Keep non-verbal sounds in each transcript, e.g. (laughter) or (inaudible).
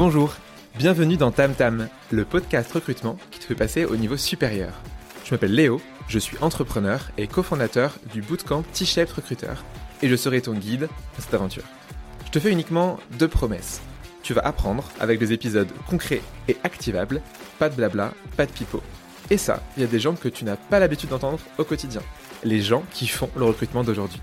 Bonjour, bienvenue dans Tam Tam, le podcast recrutement qui te fait passer au niveau supérieur. Je m'appelle Léo, je suis entrepreneur et cofondateur du bootcamp T-Shaped Recruiter et je serai ton guide dans cette aventure. Je te fais uniquement deux promesses. Tu vas apprendre avec des épisodes concrets et activables, pas de blabla, pas de pipeau. Et ça, il y a des gens que tu n'as pas l'habitude d'entendre au quotidien. Les gens qui font le recrutement d'aujourd'hui.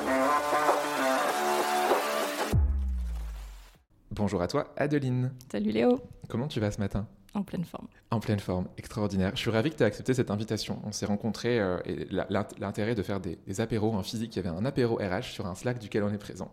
Bonjour à toi, Adeline. Salut Léo. Comment tu vas ce matin? En pleine forme. En pleine forme, extraordinaire. Je suis ravi que tu aies accepté cette invitation. On s'est rencontrés euh, et l'intérêt de faire des, des apéros en physique. Il y avait un apéro RH sur un Slack duquel on est présent.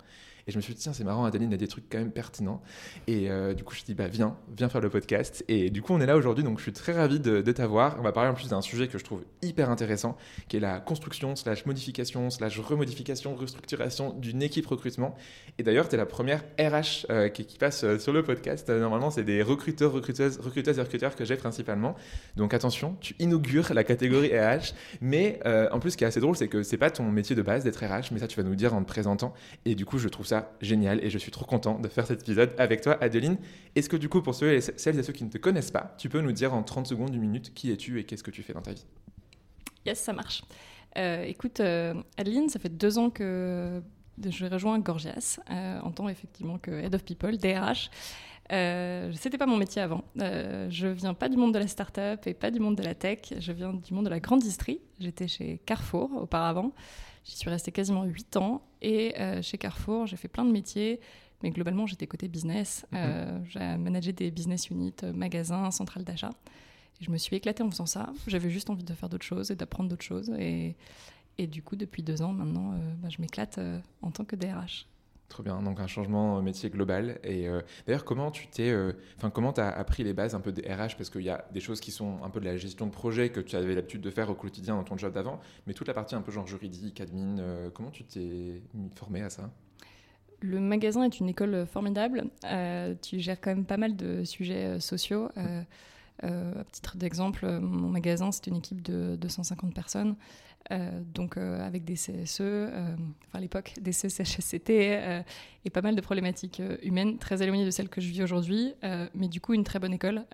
Et je me suis dit, tiens, c'est marrant, Adeline a des trucs quand même pertinents. Et euh, du coup, je me suis dit, bah, viens, viens faire le podcast. Et du coup, on est là aujourd'hui, donc je suis très ravi de, t'avoir. On va parler en plus d'un sujet que je trouve hyper intéressant, qui est la construction, slash modification, slash remodification, restructuration d'une équipe recrutement. Et d'ailleurs, tu es la première RH euh, qui, passe euh, sur le podcast. normalement, c'est des recruteurs, recruteuses, recruteuses et recruteurs que j'ai principalement. Donc attention, tu inaugures la catégorie RH. Mais en plus, ce qui est assez drôle, c'est que c'est pas ton métier de base d'être RH, mais ça, tu vas nous dire en te présentant. Et du coup, je trouve ça génial et je suis trop content de faire cet épisode avec toi, Adeline. Est-ce que du coup, pour ceux et celles et ceux qui ne te connaissent pas, tu peux nous dire en 30 secondes, une minute, qui es-tu et qu'est-ce que tu fais dans ta vie? Yes, ça marche. Euh, écoute, euh, Adeline, ça fait deux ans que je rejoins Gorgias euh, en tant effectivement que Head of People, DRH. Euh, C'était pas mon métier avant. Euh, je viens pas du monde de la start-up et pas du monde de la tech. Je viens du monde de la grande industrie. J'étais chez Carrefour auparavant. J'y suis restée quasiment 8 ans. Et euh, chez Carrefour, j'ai fait plein de métiers. Mais globalement, j'étais côté business. Mhm. Euh, j'ai managé des business units, euh, magasins, centrales d'achat. Et je me suis éclatée en faisant ça. J'avais juste envie de faire d'autres choses et d'apprendre d'autres choses. Et, et, du coup, depuis deux ans maintenant, bah, je m'éclate en tant que DRH. Trop bien, donc un changement métier global. Et euh, d'ailleurs, comment tu t'es, euh, enfin comment as appris les bases un peu des RH Parce qu'il y a des choses qui sont un peu de la gestion de projet que tu avais l'habitude de faire au quotidien dans ton job d'avant, mais toute la partie un peu genre juridique, admin, euh, comment tu t'es formé à ça? Le magasin est une école formidable. tu gères quand même pas mal de sujets sociaux. À titre d'exemple, mon magasin, c'est une équipe de 250 personnes. Euh, donc euh, avec des CSE, euh, enfin à l'époque des CSHSCT et pas mal de problématiques humaines très éloignées de celles que je vis aujourd'hui, mais du coup une très bonne école.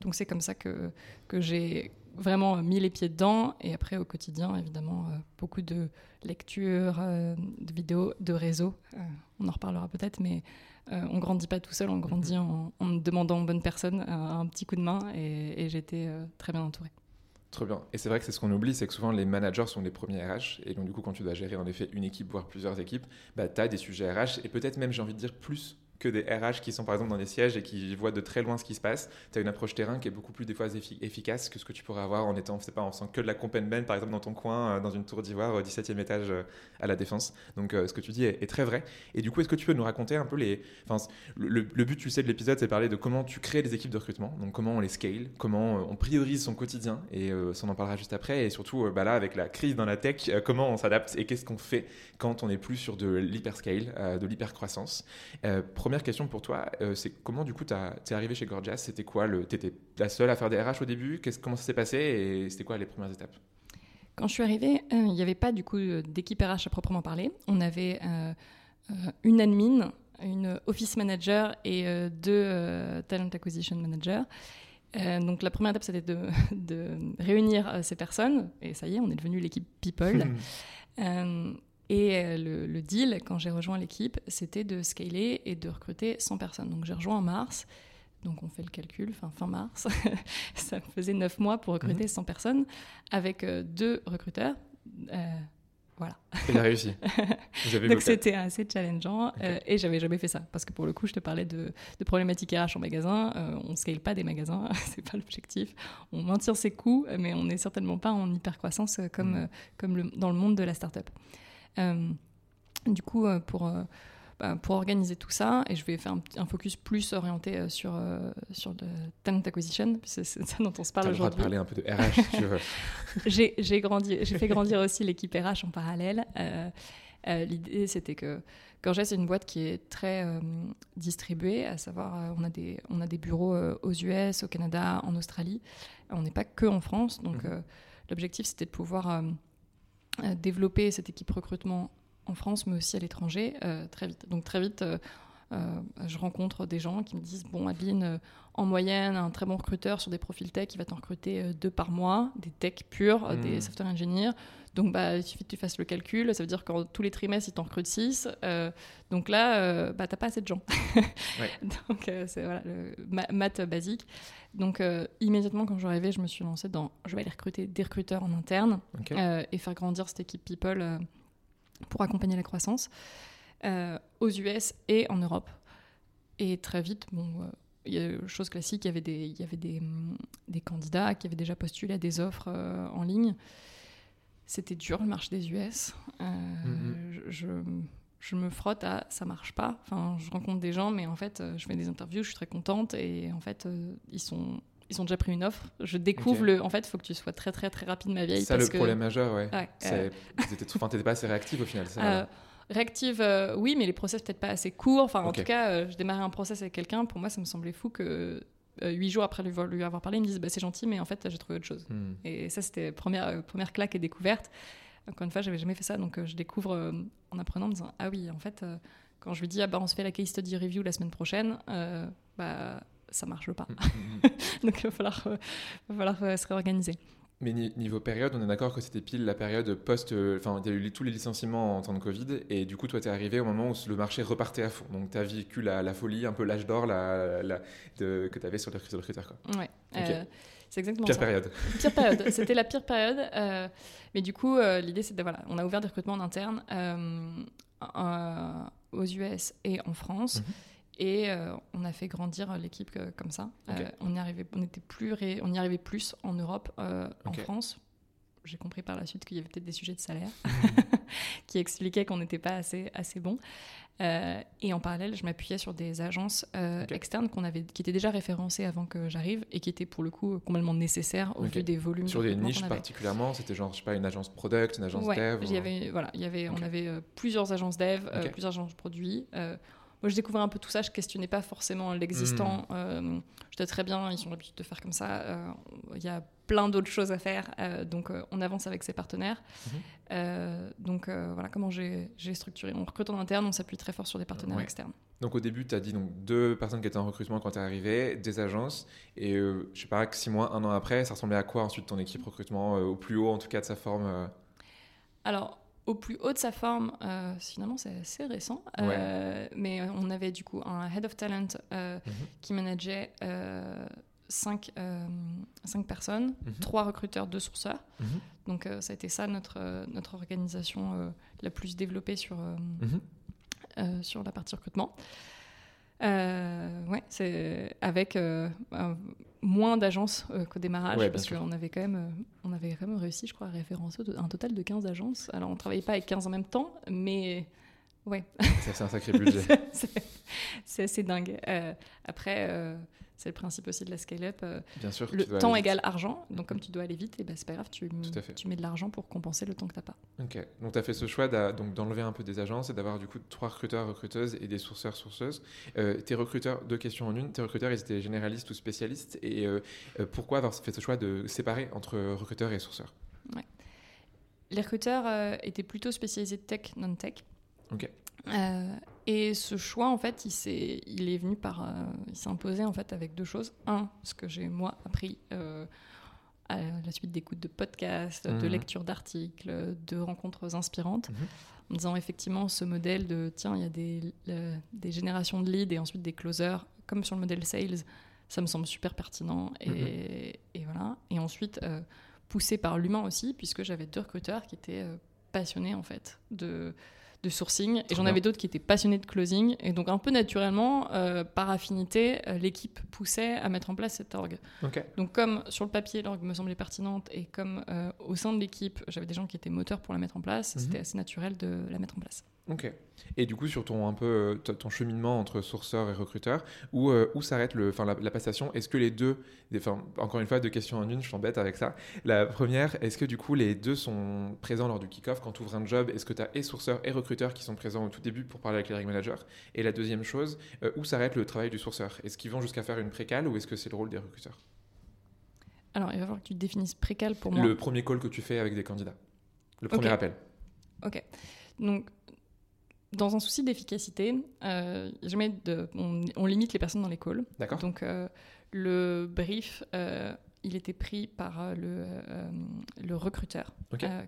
donc c'est comme ça que, que j'ai vraiment mis les pieds dedans et après au quotidien évidemment beaucoup de lectures, de vidéos, de réseaux. on en reparlera peut-être, mais on grandit pas tout seul, on grandit en, en demandant aux bonnes personnes un, petit coup de main et, et j'étais très bien entourée. Très bien. Et c'est vrai que c'est ce qu'on oublie, c'est que souvent les managers sont les premiers RH. Et donc, du coup, quand tu dois gérer en effet une équipe, voire plusieurs équipes, bah, tu as des sujets RH et peut-être même, j'ai envie de dire, plus que des RH qui sont par exemple dans des sièges et qui voient de très loin ce qui se passe. Tu as une approche terrain qui est beaucoup plus des fois efficace que ce que tu pourrais avoir en étant, pas, en faisant que de la comp ben par exemple dans ton coin, euh, dans une tour d'ivoire, au 17e étage euh, à la Défense. Donc euh, ce que tu dis est, très vrai. Et du coup, est-ce que tu peux nous raconter un peu les... Enfin, le, but, tu sais, de l'épisode, c'est parler de comment tu crées des équipes de recrutement, donc comment on les scale, comment on priorise son quotidien, et ça on en parlera juste après. Et surtout, bah là, avec la crise dans la tech, comment on s'adapte et qu'est-ce qu'on fait quand on n'est plus sur de l'hyperscale, de l'hypercroissance. première question pour toi, euh, c'est comment du coup tu es arrivé chez Gorgias? C'était quoi le, T'étais la seule à faire des RH au début? Qu'est-ce, Comment ça s'est passé? Et c'était quoi les premières étapes? Quand je suis arrivée, euh, il n'y avait pas du coup d'équipe RH à proprement parler. On avait euh, une admin, une office manager et deux talent acquisition managers. donc la première étape, c'était de, (laughs) de, réunir ces personnes, et ça y est, on est devenu l'équipe People. (laughs) Et euh, le, deal, quand j'ai rejoint l'équipe, c'était de scaler et de recruter 100 personnes. Donc j'ai rejoint en mars, donc on fait le calcul, fin, fin mars, (laughs) ça faisait 9 mois pour recruter 100 mhm. personnes avec euh, deux recruteurs. Euh, voilà. Il a réussi. (laughs) Donc c'était assez challengeant et j'avais jamais fait ça parce que pour le coup, je te parlais de, problématiques RH en magasin. on ne scale pas des magasins, (laughs) c'est pas l'objectif. On maintient ses coûts, mais on n'est certainement pas en hyper croissance comme, mhm. comme le, dans le monde de la startup. Euh, du coup, euh, pour, euh, bah, pour organiser tout ça, et je vais faire un, un focus plus orienté sur, sur le talent acquisition, c'est ça dont on se parle aujourd'hui. parler un peu de RH, si tu veux. (laughs) j'ai grandi, j'ai fait grandir aussi l'équipe RH en parallèle. L'idée, c'était que Gorgia, c'est une boîte qui est très distribuée, à savoir, on, a des, on a des bureaux aux US, au Canada, en Australie. On n'est pas que en France, donc mhm. l'objectif, c'était de pouvoir développer cette équipe recrutement en France, mais aussi à l'étranger, euh, très vite. Donc très vite, euh, euh, je rencontre des gens qui me disent Bon, Adeline, en moyenne, un très bon recruteur sur des profils tech, il va t'en recruter deux par mois, des tech purs, des hmm. software engineers. Donc, bah, il suffit que tu fasses le calcul. Ça veut dire qu'en tous les trimestres, il t'en recrute 6. donc là, bah, tu n'as pas assez de gens. (laughs) (laughs) donc, c'est voilà, le maths basique. Donc, immédiatement, quand je suis arrivée, je me suis lancée dans je vais aller recruter des recruteurs en interne et faire grandir cette équipe people pour accompagner la croissance euh, aux US et en Europe. Et très vite, bon, euh, il y a chose classique, il y avait des, il y avait des, des candidats qui avaient déjà postulé à des offres euh, en ligne. C'était dur le marché des US. Mm-hmm. je, je, me frotte à ça marche pas. Enfin, je rencontre des gens, mais en fait, je fais des interviews, je suis très contente et en fait, ils sont ils ont déjà pris une offre. Je découvre le. En fait, il faut que tu sois très, très, très rapide, ma vieille. C'est ça le problème majeur, ouais. ouais euh... T'étais pas assez réactive au final, ça euh, Réactive, euh, oui, mais les process peut-être pas assez courts. Enfin, en tout cas, euh, je démarrais un process avec quelqu'un. Pour moi, ça me semblait fou que huit jours après lui, lui, avoir parlé, il me dise bah, c'est gentil, mais en fait, j'ai trouvé autre chose. Hmm. Et ça, c'était première, première claque et découverte. Encore une fois, j'avais jamais fait ça, donc je découvre en apprenant en me disant ah oui, en fait, quand je lui dis ah bah on se fait la case study review la semaine prochaine, bah ça marche pas. Mm, mm, mm. Donc il va falloir, euh, va falloir euh, se réorganiser. Mais niveau période, on est d'accord que c'était pile la période post. Euh, enfin, il y a eu tous les licenciements en temps de Covid, et du coup, toi, tu es arrivé au moment où le marché repartait à fond. Donc, tu as vécu la, la, folie, un peu l'âge d'or la, que tu avais sur le recruteur. Quoi. Ouais. c'est exactement pire ça. Période. (laughs) Pire période. C'était la pire période. mais du coup, l'idée, c'est de. Voilà, on a ouvert des recrutements en interne aux US et en France. Mhm. Et euh, on a fait grandir l'équipe euh, comme ça. Euh, on, y arrivait, on, était plus on y arrivait plus en Europe, en France. J'ai compris par la suite qu'il y avait peut-être des sujets de salaire (laughs) (laughs) qui expliquaient qu'on n'était pas assez, assez bon. et en parallèle, je m'appuyais sur des agences externes qu'on avait, qui étaient déjà référencées avant que j'arrive et qui étaient pour le coup complètement nécessaires au vu des volumes. Sur des niches particulièrement, c'était genre, je sais pas, une agence product, une agence dev y avait, voilà, y avait, On avait plusieurs agences dev, plusieurs agences produits. Moi, je découvrais un peu tout ça. Je questionnais pas forcément l'existant. Hmm. Euh, J'étais très bien. Ils ont l'habitude de faire comme ça. Euh, il y a plein d'autres choses à faire. Euh, donc, on avance avec ses partenaires. Mhm. donc, voilà comment j'ai structuré. On recrute en interne. On s'appuie très fort sur des partenaires externes. Donc, au début, tu as dit donc, deux personnes qui étaient en recrutement quand tu es arrivé, des agences. Et je sais pas, six mois, un an après, ça ressemblait à quoi ensuite ton équipe recrutement, au plus haut en tout cas de sa forme Alors, au plus haut de sa forme, euh, finalement c'est assez récent, euh, mais on avait du coup un head of talent euh, mhm. qui manageait cinq, cinq, personnes, mhm. trois recruteurs, deux sourceurs. Mhm. Donc ça a été ça notre, notre organisation la plus développée sur, sur la partie recrutement. Euh, ouais, c'est avec euh, moins d'agences euh, qu'au démarrage, parce qu'on avait quand même, on avait quand même réussi, je crois, à référencer un total de 15 agences. Alors, on travaillait pas avec 15 en même temps, mais ouais. c'est un sacré budget. (laughs) c'est assez dingue. après, c'est le principe aussi de la scale-up. Euh, Bien sûr. Le temps égale argent. Donc, comme tu dois aller vite, et eh ben, c'est pas grave, tu, tu mets de l'argent pour compenser le temps que tu n'as pas. Ok. Donc, tu as fait ce choix d'enlever un peu des agences et d'avoir du coup trois recruteurs, recruteuses et des sourceurs, sourceuses. Euh, tes recruteurs, deux questions en une. Tes recruteurs, ils étaient généralistes ou spécialistes. Et euh, pourquoi avoir fait ce choix de séparer entre recruteurs et sourceurs? Ouais. Les recruteurs étaient plutôt spécialisés tech, non-tech. Ok. Euh, et ce choix, en fait, il, est, il est venu par. Euh, il s'est imposé, en fait, avec deux choses. Un, ce que j'ai, moi, appris euh, à la suite d'écoute de podcasts, de mhm. lecture d'articles, de rencontres inspirantes, mhm. en disant effectivement ce modèle de tiens, il y a des, des, générations de leads et ensuite des closers, comme sur le modèle sales, ça me semble super pertinent. Et, et voilà. Et ensuite, poussé par l'humain aussi, puisque j'avais deux recruteurs qui étaient passionnés, en fait, de de sourcing et j'en avais d'autres qui étaient passionnés de closing et donc un peu naturellement euh, par affinité euh, l'équipe poussait à mettre en place cette orgue. Donc comme sur le papier l'orgue me semblait pertinente et comme euh, au sein de l'équipe j'avais des gens qui étaient moteurs pour la mettre en place mhm. c'était assez naturel de la mettre en place Ok. Et du coup, sur ton, un peu, euh, ton cheminement entre sourceur et recruteur, où, euh, où s'arrête le, la, la passation? Est-ce que les deux, encore une fois, deux questions en une, je t'embête avec ça. La première, est-ce que du coup, les deux sont présents lors du kick-off? Quand tu ouvres un job, est-ce que tu as et sourceur et recruteur qui sont présents au tout début pour parler avec les hiring managers? Et la deuxième chose, euh, où s'arrête le travail du sourceur? Est-ce qu'ils vont jusqu'à faire une précale ou est-ce que c'est le rôle des recruteurs? Alors, il va falloir que tu définisses précale pour moi. Le premier call que tu fais avec des candidats. Le premier appel. Ok. Donc, dans un souci d'efficacité, euh, jamais de, on, limite les personnes dans les calls. D'accord. Donc, euh, le brief, euh, il était pris par le, le recruteur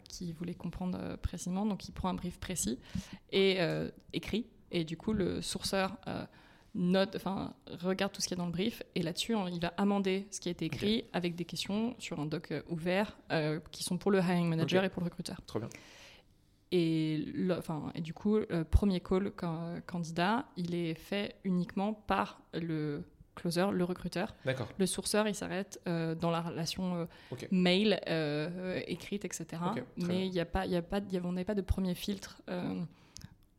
qui voulait comprendre précisément. Donc, il prend un brief précis et écrit. Et du coup, le sourceur note, enfin, regarde tout ce qu'il y a dans le brief. Et là-dessus, il va amender ce qui a été écrit avec des questions sur un doc ouvert qui sont pour le hiring manager et pour le recruteur. Trop bien. Et, le, enfin, et du coup, le premier call candidat, il est fait uniquement par le closer, le recruteur. Le sourceur, il s'arrête euh, dans la relation euh, mail, euh, écrite, etc. Mais il n'y a pas, il y a pas, y a, on n'avait pas de premier filtre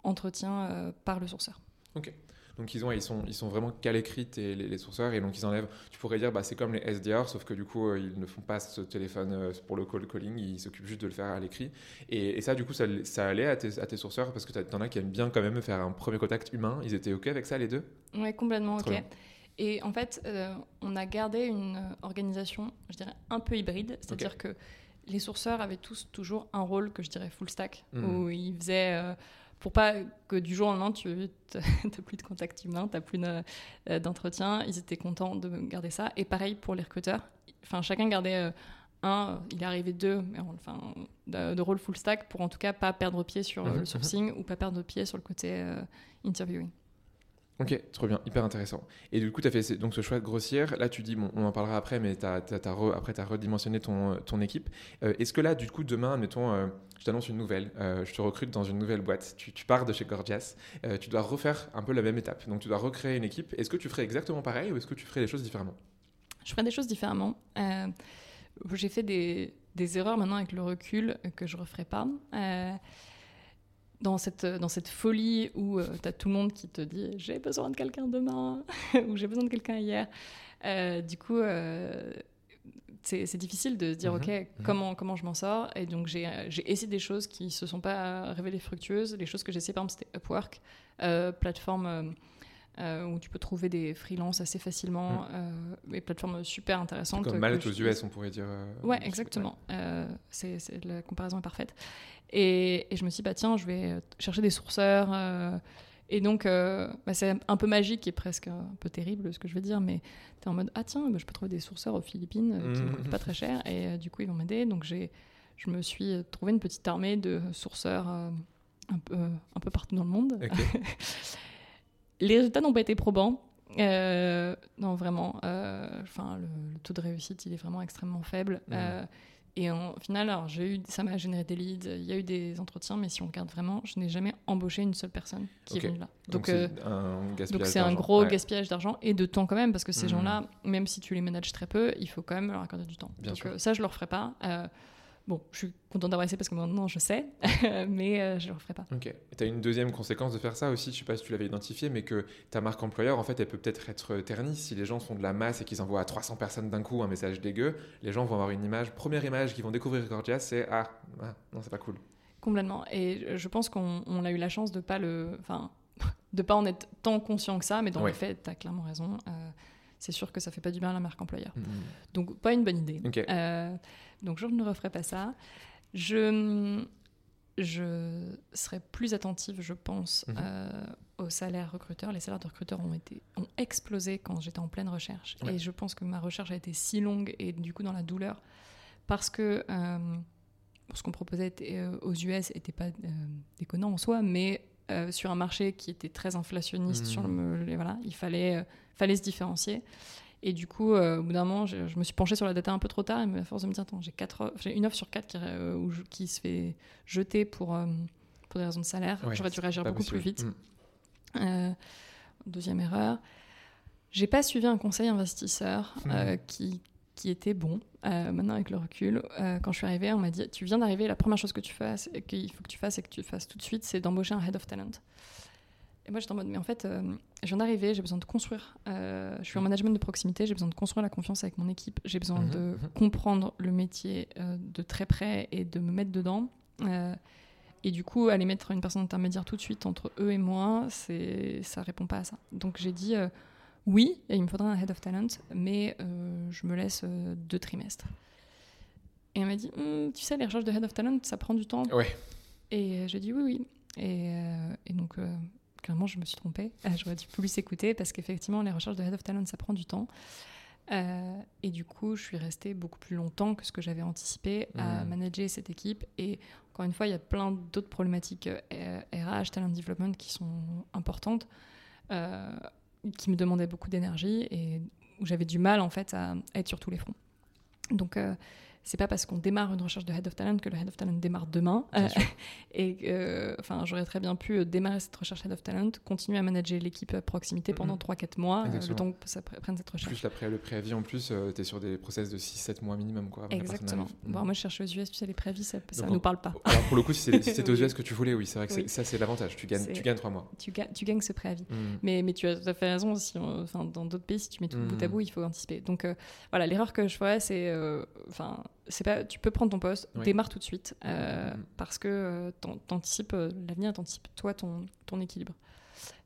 entretien par le sourceur. Ok. Donc ils, ont, ils, sont, ils sont vraiment qu'à l'écrit, les, les, sourceurs, et donc ils enlèvent. Tu pourrais dire, bah, c'est comme les SDR, sauf que du coup, euh, ils ne font pas ce téléphone euh, pour le call calling, ils s'occupent juste de le faire à l'écrit. Et, ça, du coup, ça, ça allait à tes, à tes sourceurs, parce que tu en as qui aiment bien quand même faire un premier contact humain. Ils étaient OK avec ça, les deux? Ouais, complètement OK. Et en fait, euh, on a gardé une organisation, je dirais, un peu hybride, c'est-à-dire que les sourceurs avaient tous toujours un rôle que je dirais full stack, mmh. où ils faisaient pour pas que du jour au lendemain, tu (laughs) n'as plus de contact humain, tu n'as plus euh, d'entretien. Ils étaient contents de garder ça. Et pareil pour les recruteurs. Enfin, chacun gardait euh, un, il est arrivé deux, mais enfin, de, rôle full stack pour en tout cas pas perdre pied sur mhm, le sourcing ou pas perdre pied sur le côté euh, interviewing. Ok, trop bien, hyper intéressant. Et du coup, tu as fait donc ce choix de grossir. Là, tu dis, bon, on en parlera après, mais as, après, tu as redimensionné ton, ton équipe. Est-ce que là, du coup, demain, mettons, je t'annonce une nouvelle, euh, je te recrute dans une nouvelle boîte, tu, pars de chez Gorgias, euh, tu dois refaire un peu la même étape. Donc tu dois recréer une équipe. Est-ce que tu ferais exactement pareil ou est-ce que tu ferais les choses différemment? Je ferais des choses différemment. Euh, j'ai fait des, des, erreurs maintenant avec le recul que je ne referai pas. Dans cette, dans cette folie où tu as tout le monde qui te dit j'ai besoin de quelqu'un demain (laughs) ou j'ai besoin de quelqu'un hier. du coup, c'est difficile de se dire, mhm. OK, mhm. comment, comment je m'en sors? Et donc, j'ai essayé des choses qui ne se sont pas révélées fructueuses. Les choses que j'ai essayé, par exemple, c'était Upwork, euh, plateforme euh, euh, où tu peux trouver des freelances assez facilement, mhm. et plateforme super intéressante. Comme Malte aux US, on pourrait dire. ouais, exactement. c'est la comparaison est parfaite. Et, et, je me suis dit, bah, tiens, je vais chercher des sourceurs et donc, euh, bah, c'est un peu magique et presque un peu terrible ce que je veux dire, mais tu es en mode Ah, tiens, bah, je peux trouver des sourceurs aux Philippines euh, qui ne mmh. coûtent pas très cher, et euh, du coup, ils vont m'aider. Donc, je me suis trouvé une petite armée de sourceurs un, peu, un peu partout dans le monde. (laughs) Les résultats n'ont pas été probants. non, vraiment. Enfin, le, taux de réussite, il est vraiment extrêmement faible. Mmh. Et au final, alors, j'ai eu, ça m'a généré des leads, il y a eu des entretiens, mais si on regarde vraiment, je n'ai jamais embauché une seule personne qui est venue là. Donc, c'est euh, un, un gros gaspillage d'argent et de temps quand même, parce que ces mmh. gens-là, même si tu les manages très peu, il faut quand même leur accorder du temps. Bien donc sûr. Euh, ça, je ne le referai pas. Bon, je suis contente d'avoir essayé parce que maintenant je sais, (laughs) mais euh, je ne le referai pas. Ok. Tu as une deuxième conséquence de faire ça aussi, je ne sais pas si tu l'avais identifié, mais que ta marque employeur, en fait, elle peut peut-être être ternie. Si les gens font de la masse et qu'ils envoient à 300 personnes d'un coup un message dégueu, les gens vont avoir une image, première image qu'ils vont découvrir Gorgias, c'est ah, ah, non, c'est pas cool. Complètement. Et je pense qu'on a eu la chance de pas le. Enfin, (laughs) de pas en être tant conscient que ça, mais dans le fait, tu as clairement raison. Euh, c'est sûr que ça fait pas du bien à la marque employeur. Mmh. Donc, pas une bonne idée. Euh, donc, je ne referai pas ça. Je, je serai plus attentive, je pense, mmh. euh, aux salaires recruteurs. Les salaires de recruteurs ont, été, ont explosé quand j'étais en pleine recherche. Et je pense que ma recherche a été si longue et du coup dans la douleur parce que euh, ce qu'on proposait aux US n'était pas déconnant en soi, mais sur un marché qui était très inflationniste, sur le, voilà, il fallait fallait se différencier. Et du coup, euh, au bout d'un moment, je, me suis penchée sur la data un peu trop tard. Et à force de me dire, attends, j'ai, une offre sur quatre qui, euh, qui se fait jeter pour, euh, pour des raisons de salaire. J'aurais dû réagir beaucoup plus vite. Mm. deuxième erreur. J'ai pas suivi un conseil investisseur mm. qui qui était bon. Maintenant, avec le recul, quand je suis arrivée, on m'a dit Tu viens d'arriver, la première chose que tu fasses, qu'il faut que tu fasses et que tu fasses tout de suite, c'est d'embaucher un head of talent. Et moi, j'étais en mode Mais en fait, euh, je viens d'arriver, j'ai besoin de construire. je suis en management de proximité, j'ai besoin de construire la confiance avec mon équipe, j'ai besoin Mhm, de mhm. comprendre le métier de très près et de me mettre dedans. et du coup, aller mettre une personne intermédiaire tout de suite entre eux et moi, c'est ça répond pas à ça. Donc j'ai dit euh, oui, il me faudra un head of talent, mais euh, je me laisse euh, deux trimestres. Et elle m'a dit, Hum, tu sais, les recherches de head of talent, ça prend du temps. Ouais. Et euh, j'ai dit oui, oui. Et, euh, et donc, euh, clairement, je me suis trompée. Euh, J'aurais dû plus écouter parce qu'effectivement, les recherches de head of talent, ça prend du temps. Euh, et du coup, je suis restée beaucoup plus longtemps que ce que j'avais anticipé à manager cette équipe. Et encore une fois, il y a plein d'autres problématiques euh, RH, talent development qui sont importantes, euh, qui me demandaient beaucoup d'énergie et où j'avais du mal en fait à, à être sur tous les fronts. Donc, euh, c'est pas parce qu'on démarre une recherche de head of talent que le head of talent démarre demain. Euh, (laughs) et euh, enfin, j'aurais très bien pu euh, démarrer cette recherche head of talent, continuer à manager l'équipe à proximité pendant Mhm. 3-4 mois, euh, le temps que ça pr- prenne cette recherche. Plus le préavis en plus, tu es sur des process de 6-7 mois minimum. Quoi, Exactement. Bon, Mm. moi, je cherche aux US, tu sais, les préavis, ça, Donc, nous parle pas. (laughs) Alors, pour le coup, si c'est- si c'était aux. (laughs) US que tu voulais, oui, c'est vrai que Oui. ça c'est l'avantage. Tu gagnes, tu gagnes 3 mois. Tu, ga- tu gagnes ce préavis. Mm. Mais, mais tu as tout à fait raison. Si on- dans d'autres pays, si tu mets tout bout à Mhm. bout, il faut anticiper. Donc euh, voilà, l'erreur que je ferais, c'est, enfin, c'est pas, tu peux prendre ton poste, Oui. démarre tout de suite, euh, Mhm. parce que euh, t'anticipes euh, l'avenir, t'anticipes toi ton, ton équilibre.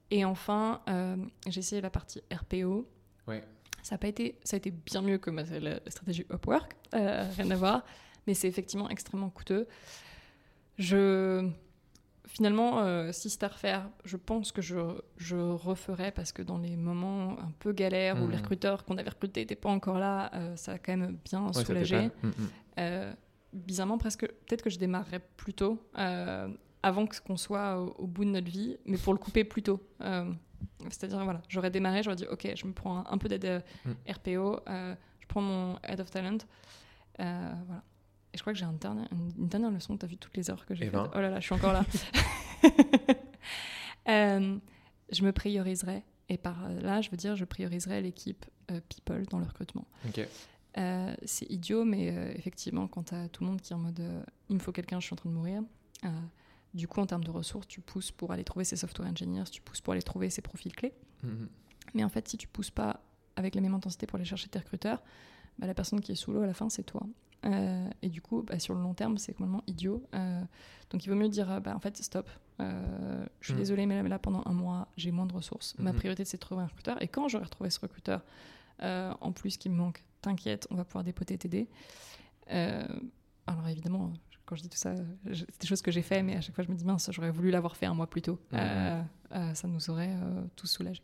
Et enfin, euh, j'ai essayé la partie RPO. Ouais. Ça a pas été, ça a été bien mieux que ma, la, la stratégie Upwork, rien à voir, mais c'est effectivement extrêmement coûteux. Je finalement, euh, si c'était à refaire, je pense que je, je referais parce que dans les moments un peu galères où Mhm. les recruteurs qu'on avait recrutés n'étaient pas encore là, euh, ça a quand même bien Ouais, soulagé. dépanne. Mm, mm. Euh, bizarrement, presque, peut-être que je démarrerais plus tôt, avant qu'on soit au, au bout de notre vie, mais pour le couper plus tôt. C'est-à-dire, voilà, j'aurais démarré, j'aurais dit, ok, je me prends un, un peu d'aide. RPO, je prends mon Head of Talent. voilà. Et je crois que j'ai un dernier- une, dernière leçon, tu as vu toutes les heures que j'ai Eh faites. ben. Oh là là, je suis encore là. (laughs) Euh, je me prioriserai, et par là, je veux dire, je prioriserai l'équipe euh, people dans le recrutement. Ok. Euh, c'est idiot, mais effectivement, quand tu as tout le monde qui est en mode il me faut quelqu'un, je suis en train de mourir, du coup, en termes de ressources, tu pousses pour aller trouver ces software engineers, tu pousses pour aller trouver ces profils clés. Mm, mm. Mais en fait, si tu pousses pas avec la même intensité pour aller chercher tes recruteurs, bah, la personne qui est sous l'eau à la fin, c'est toi. Euh, et du coup, bah, sur le long terme, c'est complètement idiot. Euh, donc il vaut mieux dire, euh, bah, en fait, stop. Euh, je suis Mm. désolée, mais là, là, pendant un mois, j'ai moins de ressources. Ma Mhm. priorité, c'est de trouver un recruteur. Et quand j'aurai retrouvé ce recruteur, en plus qui me manque, t'inquiète, on va pouvoir dépoter, t'aider. Alors évidemment, quand je dis tout ça, c'est des choses que j'ai fait, mais à chaque fois, je me dis, mince, j'aurais voulu l'avoir fait un mois plus tôt. Ça nous aurait tous soulagés.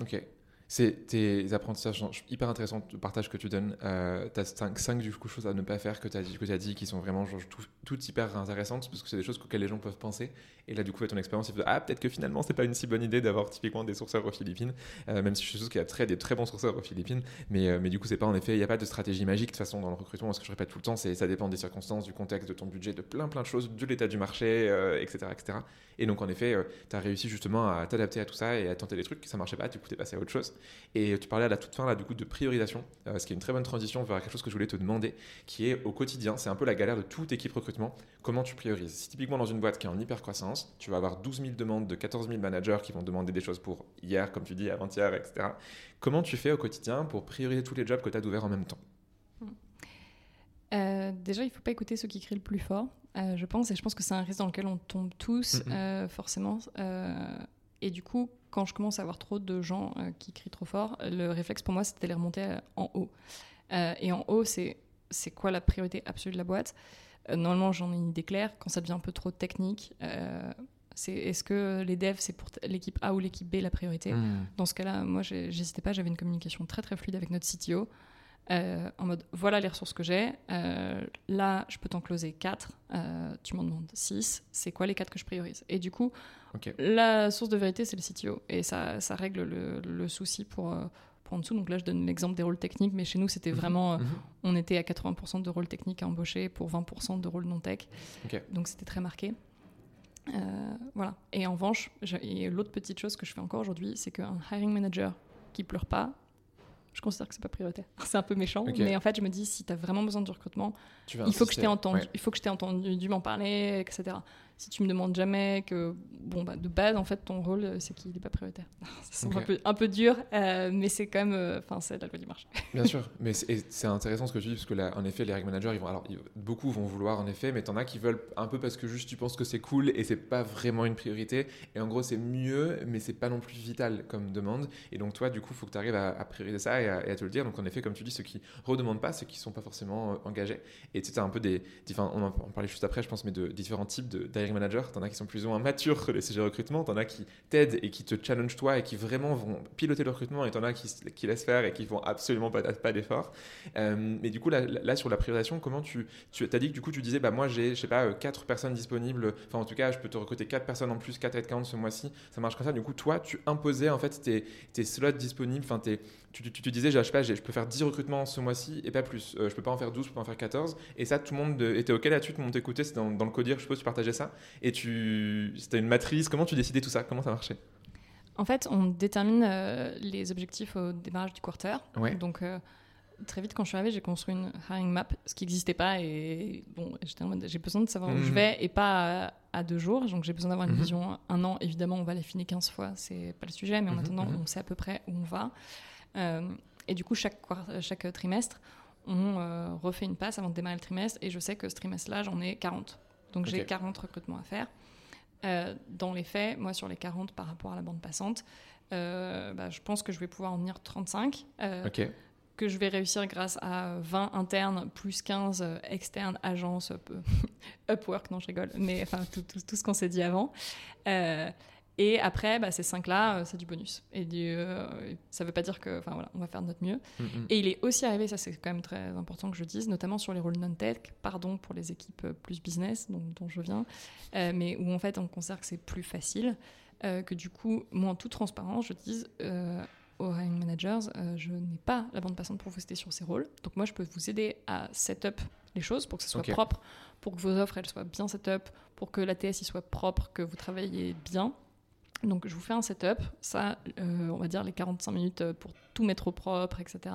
Ok. C'est tes apprentissages hyper intéressants, le partage que tu donnes. Euh, tu as 5, 5 du coup, choses à ne pas faire que tu as, dit- dit qui sont vraiment toutes hyper intéressantes parce que c'est des choses auxquelles les gens peuvent penser. Et là, du coup, avec ton expérience, il fait Ah, peut-être que finalement, c'est pas une si bonne idée d'avoir typiquement des sourceurs aux Philippines, Euh, même si je suis sûr qu'il y a très, des très bons sourceurs aux Philippines. Mais, euh, mais du coup, c'est pas en effet, il n'y a pas de stratégie magique de toute façon dans le recrutement. Ce que je répète tout le temps, c'est ça dépend des circonstances, du contexte, de ton budget, de plein plein de choses, de l'état du marché, euh, etc., etc. Et donc, en effet, tu as réussi justement à t'adapter à tout ça et à tenter des trucs. Ça marchait pas, tu es passé à autre chose. Et tu parlais à la toute fin là, du coup, de priorisation, ce qui est une très bonne transition vers quelque chose que je voulais te demander, qui est au quotidien, c'est un peu la galère de toute équipe recrutement, comment tu priorises? Si typiquement dans une boîte qui est en hyper croissance, tu vas avoir 12 000 demandes de 14 000 managers qui vont demander des choses pour hier, comme tu dis, avant-hier, etc. Comment tu fais au quotidien pour prioriser tous les jobs que tu as d'ouverts en même temps? Euh, déjà, il ne faut pas écouter ceux qui crient le plus fort, euh, je pense, et je pense que c'est un risque dans lequel on tombe tous, euh, forcément. Et du coup, quand je commence à avoir trop de gens qui crient trop fort, le réflexe pour moi, c'était les remonter en haut. Et en haut, c'est c'est quoi la priorité absolue de la boîte? Normalement, j'en ai une idée claire. Quand ça devient un peu trop technique, euh, c'est est-ce que les devs, c'est pour l'équipe A ou l'équipe B la priorité Hmm. dans ce cas-là, moi, j'hésitais pas, j'avais une communication très très fluide avec notre CTO. euh, en mode, voilà les ressources que j'ai. euh, là, je peux t'en closer 4. tu m'en demandes 6. C'est quoi les 4 que je priorise? Et du coup, Ok. la source de vérité, c'est le CTO. Et ça, ça règle le, le souci euh, pour en dessous. Donc là, je donne l'exemple des rôles techniques, mais chez nous, c'était Mhm. vraiment. euh, Mhm. on était à 80% de rôles techniques à embaucher pour 20% de rôles non tech. Donc c'était très marqué. Euh, voilà. Et en revanche, l'autre petite chose que je fais encore aujourd'hui, c'est qu'un hiring manager qui pleure pas, je considère que c'est pas prioritaire. (laughs) C'est un peu méchant, mais en fait, je me dis, si tu as vraiment besoin de recrutement, il faut, que je t'ai entendu, il faut que je t'ai entendu m'en parler, etc si tu me demandes jamais que, bon, bah, de base, en fait, ton rôle, euh, c'est qu'il n'est pas prioritaire. (laughs) c'est un, peu, un peu dur, euh, mais c'est quand même, euh, enfin, c'est la loi du marché. Bien sûr, mais c'est intéressant ce que tu dis, parce que là, en effet, les reg managers, ils vont, alors, beaucoup vont vouloir, en effet, mais t'en as qui veulent un peu parce que juste tu penses que c'est cool et c'est pas vraiment une priorité. Et en gros, c'est mieux, mais c'est pas non plus vital comme demande. Et donc, toi, du coup, il faut que tu arrives à, prioriser ça et à, te le dire. Donc, en effet, comme tu dis, ceux qui redemandent pas, ceux qui sont pas forcément engagés. Et tu sais, un peu des, on en parlait juste après, je pense, mais de différents types de manager, t'en as qui sont plus ou moins matures que les CG recrutement, t'en as qui t'aident et qui te challenge toi et qui vraiment vont piloter le recrutement, et t'en as qui, qui laissent faire et qui font absolument pas, pas d'efforts. Euh, mais du coup, là, là, sur la priorisation, comment tu, tu as dit que du coup, tu disais, bah moi j'ai, je sais pas, 4 euh, personnes disponibles, enfin en tout cas, je peux te recruter 4 personnes en plus, 4 headcounts ce mois-ci, ça marche comme ça. Du coup, toi, tu imposais en fait tes, tes slots disponibles, enfin tes tu, te disais, je, sais pas, je peux faire 10 recrutements ce mois-ci et pas plus. Euh, je peux pas en faire 12, je peux pas en faire 14. Et ça, tout le monde était OK là-dessus, tout le monde t'écoutait, c'était dans, le codir, je suppose, tu partageais ça? Et tu, c'était une matrice. Comment tu décidais tout ça? Comment ça marchait? En fait, on détermine euh, les objectifs au démarrage du quarter. Ouais. Donc, euh, très vite, quand je suis arrivée, j'ai construit une hiring map, ce qui n'existait pas. Et bon, j'étais en mode, j'ai besoin de savoir où je mhm. vais et pas à, deux jours. Donc, j'ai besoin d'avoir une mhm. vision un an. Évidemment, on va l'affiner 15 fois, c'est pas le sujet, mais en mhm. attendant, on sait à peu près où on va. Et du coup, chaque, chaque trimestre, on euh, refait une passe avant de démarrer le trimestre. Et je sais que ce trimestre-là, j'en ai 40. Donc j'ai 40 recrutements à faire. Euh, dans les faits, moi, sur les 40 par rapport à la bande passante, euh, bah, je pense que je vais pouvoir en venir 35. Que je vais réussir grâce à 20 internes plus 15 externes, agences, (laughs) Upwork, non, je rigole, mais enfin tout, tout, tout ce qu'on s'est dit avant. Et après, bah, ces cinq-là, euh, c'est du bonus. Et du, euh, ça ne veut pas dire que, enfin voilà, on va faire de notre mieux. Mm, mm. Et il est aussi arrivé, ça c'est quand même très important que je dise, notamment sur les rôles non-tech, pardon pour les équipes euh, plus business dont, dont je viens, mais où en fait on considère que c'est plus facile, que du coup, moi en toute transparence, je dise aux hiring managers, je n'ai pas la bande passante pour vous aider sur ces rôles. Donc moi, je peux vous aider à set up les choses pour que ce soit propre, pour que vos offres elles soient bien set up, pour que la TS soit propre, que vous travaillez bien. Donc je vous fais un setup, ça, euh, on va dire les 45 minutes euh, pour tout mettre au propre, etc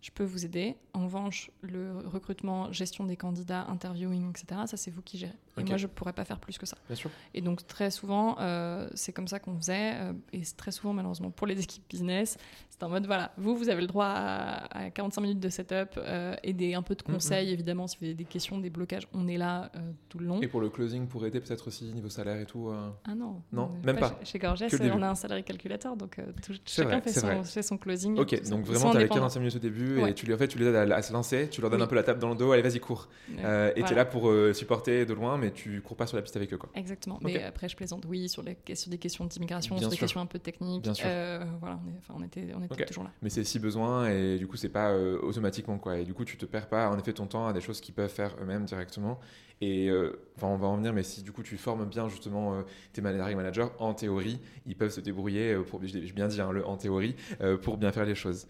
je peux vous aider. En revanche, le recrutement, gestion des candidats, interviewing, etc., ça c'est vous qui gérez. Et moi, je ne pourrais pas faire plus que ça. Bien sûr. Et donc, très souvent, euh, c'est comme ça qu'on faisait. Euh, et très souvent, malheureusement, pour les (laughs) équipes business, c'est en mode voilà, vous, vous avez le droit à, 45 minutes de setup euh, et des, un peu de conseils, évidemment, si vous avez des questions, des blocages, on est là tout le long. Et pour le closing, pour aider peut-être aussi niveau salaire et tout Ah non. Non, même pas. Chez, Gorges, on a un salarié calculateur, donc chacun fait, son, fait, son, closing. Ok, donc vraiment, tu avais 45 minutes au début et tu, en fait, tu les aides à, se lancer, tu leur donnes un peu la table dans le dos, allez, vas-y, cours. Euh, et tu es là pour euh, supporter de loin, mais tu cours pas sur la piste avec eux. Quoi. Exactement. Mais après, je plaisante, oui, sur, les, sur des questions d'immigration, sur des questions un peu techniques. Bien sûr. Euh, voilà, on, était, on était toujours là. Mais c'est si besoin, et du coup, c'est pas automatiquement. Quoi. Et du coup, tu te perds pas, en effet, ton temps à des choses qu'ils peuvent faire eux-mêmes directement. Et euh, enfin, on va en venir, mais si du coup tu formes bien justement euh, tes managers, en théorie, ils peuvent se débrouiller, euh, pour, j'ai bien dit hein, en théorie, pour bien faire les choses.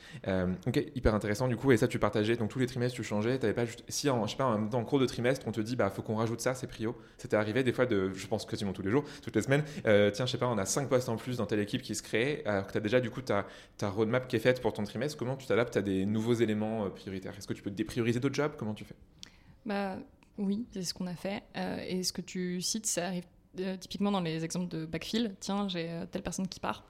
ok, hyper intéressant du coup. Et ça, tu partageais, donc tous les trimestres, tu changeais. Avais pas si en, je sais pas, en, cours de trimestre, on te dit, bah faut qu'on rajoute ça, c'est prio. C'était arrivé des fois de, je pense quasiment tous les jours, toutes les semaines. tiens, je sais pas, on a 5 postes en plus dans telle équipe qui se crée, alors que tu as déjà du coup ta, ta roadmap qui est faite pour ton trimestre. Comment tu t'adaptes à des nouveaux éléments prioritaires? Est-ce que tu peux déprioriser d'autres jobs? Comment tu fais? Bah, oui, c'est ce qu'on a fait. Euh, et ce que tu cites, ça arrive euh, typiquement dans les exemples de backfill. Tiens, j'ai euh, telle personne qui part.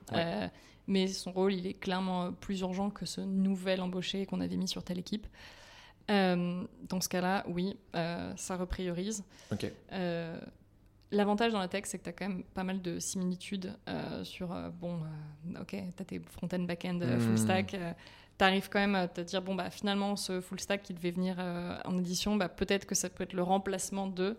mais son rôle, il est clairement plus urgent que ce nouvel embauché qu'on avait mis sur telle équipe. dans ce cas-là, oui, ça repriorise. L'avantage dans la tech, c'est que tu as quand même pas mal de similitudes sur, bon, ok, tu as tes front-end, back-end, full hmm. stack tu arrives quand même à te dire bon bah finalement ce full stack qui devait venir euh, en édition bah, peut-être que ça peut être le remplacement de.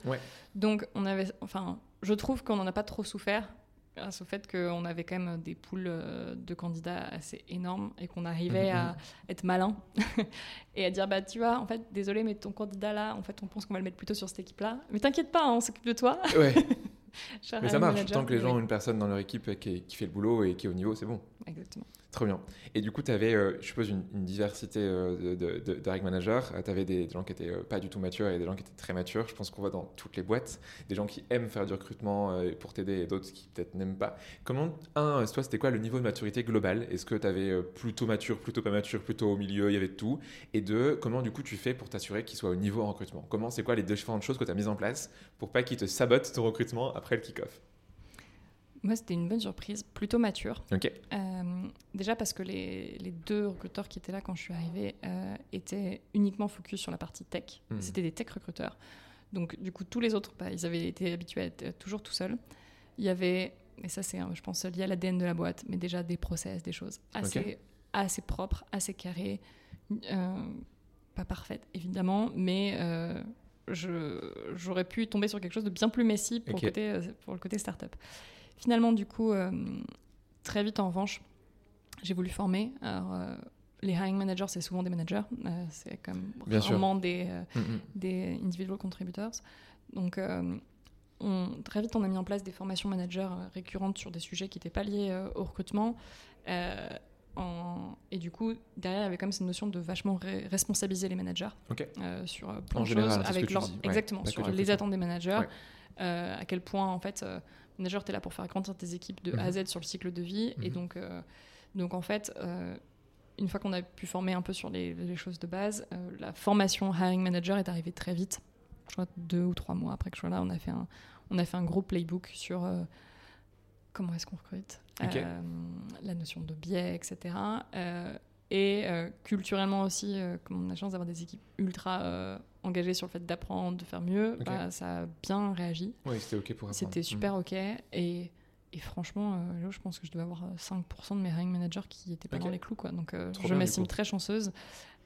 Donc on avait enfin je trouve qu'on n'en a pas trop souffert grâce au fait qu'on avait quand même des poules euh, de candidats assez énormes et qu'on arrivait à mhm. être malin (laughs) et à dire bah tu vois en fait désolé mais ton candidat là en fait on pense qu'on va le mettre plutôt sur cette équipe là mais t'inquiète pas hein, on s'occupe de toi. Ouais. (laughs) mais ça marche tant que les gens ont une personne dans leur équipe qui, qui fait le boulot et qui est au niveau c'est bon. Exactement Trop bien. Et du coup, tu avais, euh, je suppose, une, diversité euh, de, de, managers. Euh, tu avais des, gens qui étaient pas du tout matures et des gens qui étaient très matures. Je pense qu'on voit dans toutes les boîtes des gens qui aiment faire du recrutement pour t'aider et d'autres qui peut-être n'aiment pas. Comment, un, toi, c'était quoi le niveau de maturité global Est-ce que tu avais plutôt mature, plutôt pas mature, plutôt au milieu, il y avait de tout? Et deux, comment du coup tu fais pour t'assurer qu'il soit au niveau en recrutement? Comment, c'est quoi les différentes choses que tu as mises en place pour pas qu'ils te sabotent ton recrutement après le kick-off? Moi, c'était une bonne surprise, plutôt mature. Ok. Euh, déjà parce que les, les, deux recruteurs qui étaient là quand je suis arrivée euh, étaient uniquement focus sur la partie tech. Hmm. C'était des tech recruteurs. Donc, du coup, tous les autres, bah, ils avaient été habitués à être toujours tout seuls. Il y avait, et ça, c'est, je pense, lié à l'ADN de la boîte, mais déjà des process, des choses assez, assez propres, assez carrées. Euh, pas parfaites, évidemment, mais j'aurais pu tomber sur quelque chose de bien plus messy pour, le, côté, pour le côté startup. Finalement, du coup, euh, très vite en revanche, j'ai voulu former. Alors, euh, les hiring managers, c'est souvent des managers, euh, c'est comme vraiment des, mm, mm. des individual contributors. Donc, on, très vite, on a mis en place des formations managers récurrentes sur des sujets qui n'étaient pas liés au recrutement. En, et du coup, derrière, il y avait comme cette notion de vachement responsabiliser les managers sur plein de choses, avec leur, exactement, sur les attentes des managers, à quel point en fait manager, tu es là pour faire grandir tes équipes de A à Z sur le cycle de vie. Et mhm. donc, euh, donc, en fait, euh, une fois qu'on a pu former un peu sur les, choses de base, euh, la formation hiring manager est arrivée très vite. Je crois deux ou trois mois après que je sois là, on a fait un, on a fait un gros playbook sur comment est-ce qu'on recrute, la notion de biais, etc. Et culturellement aussi, comme on a la chance d'avoir des équipes ultra euh, engagées sur le fait d'apprendre, de faire mieux, bah, ça a bien réagi. Oui, c'était OK pour apprendre. C'était super mhm. OK. Et, et franchement, là, je pense que je devais avoir 5% de mes hiring managers qui n'étaient pas dans les clous. Quoi. Donc je m'estime très chanceuse.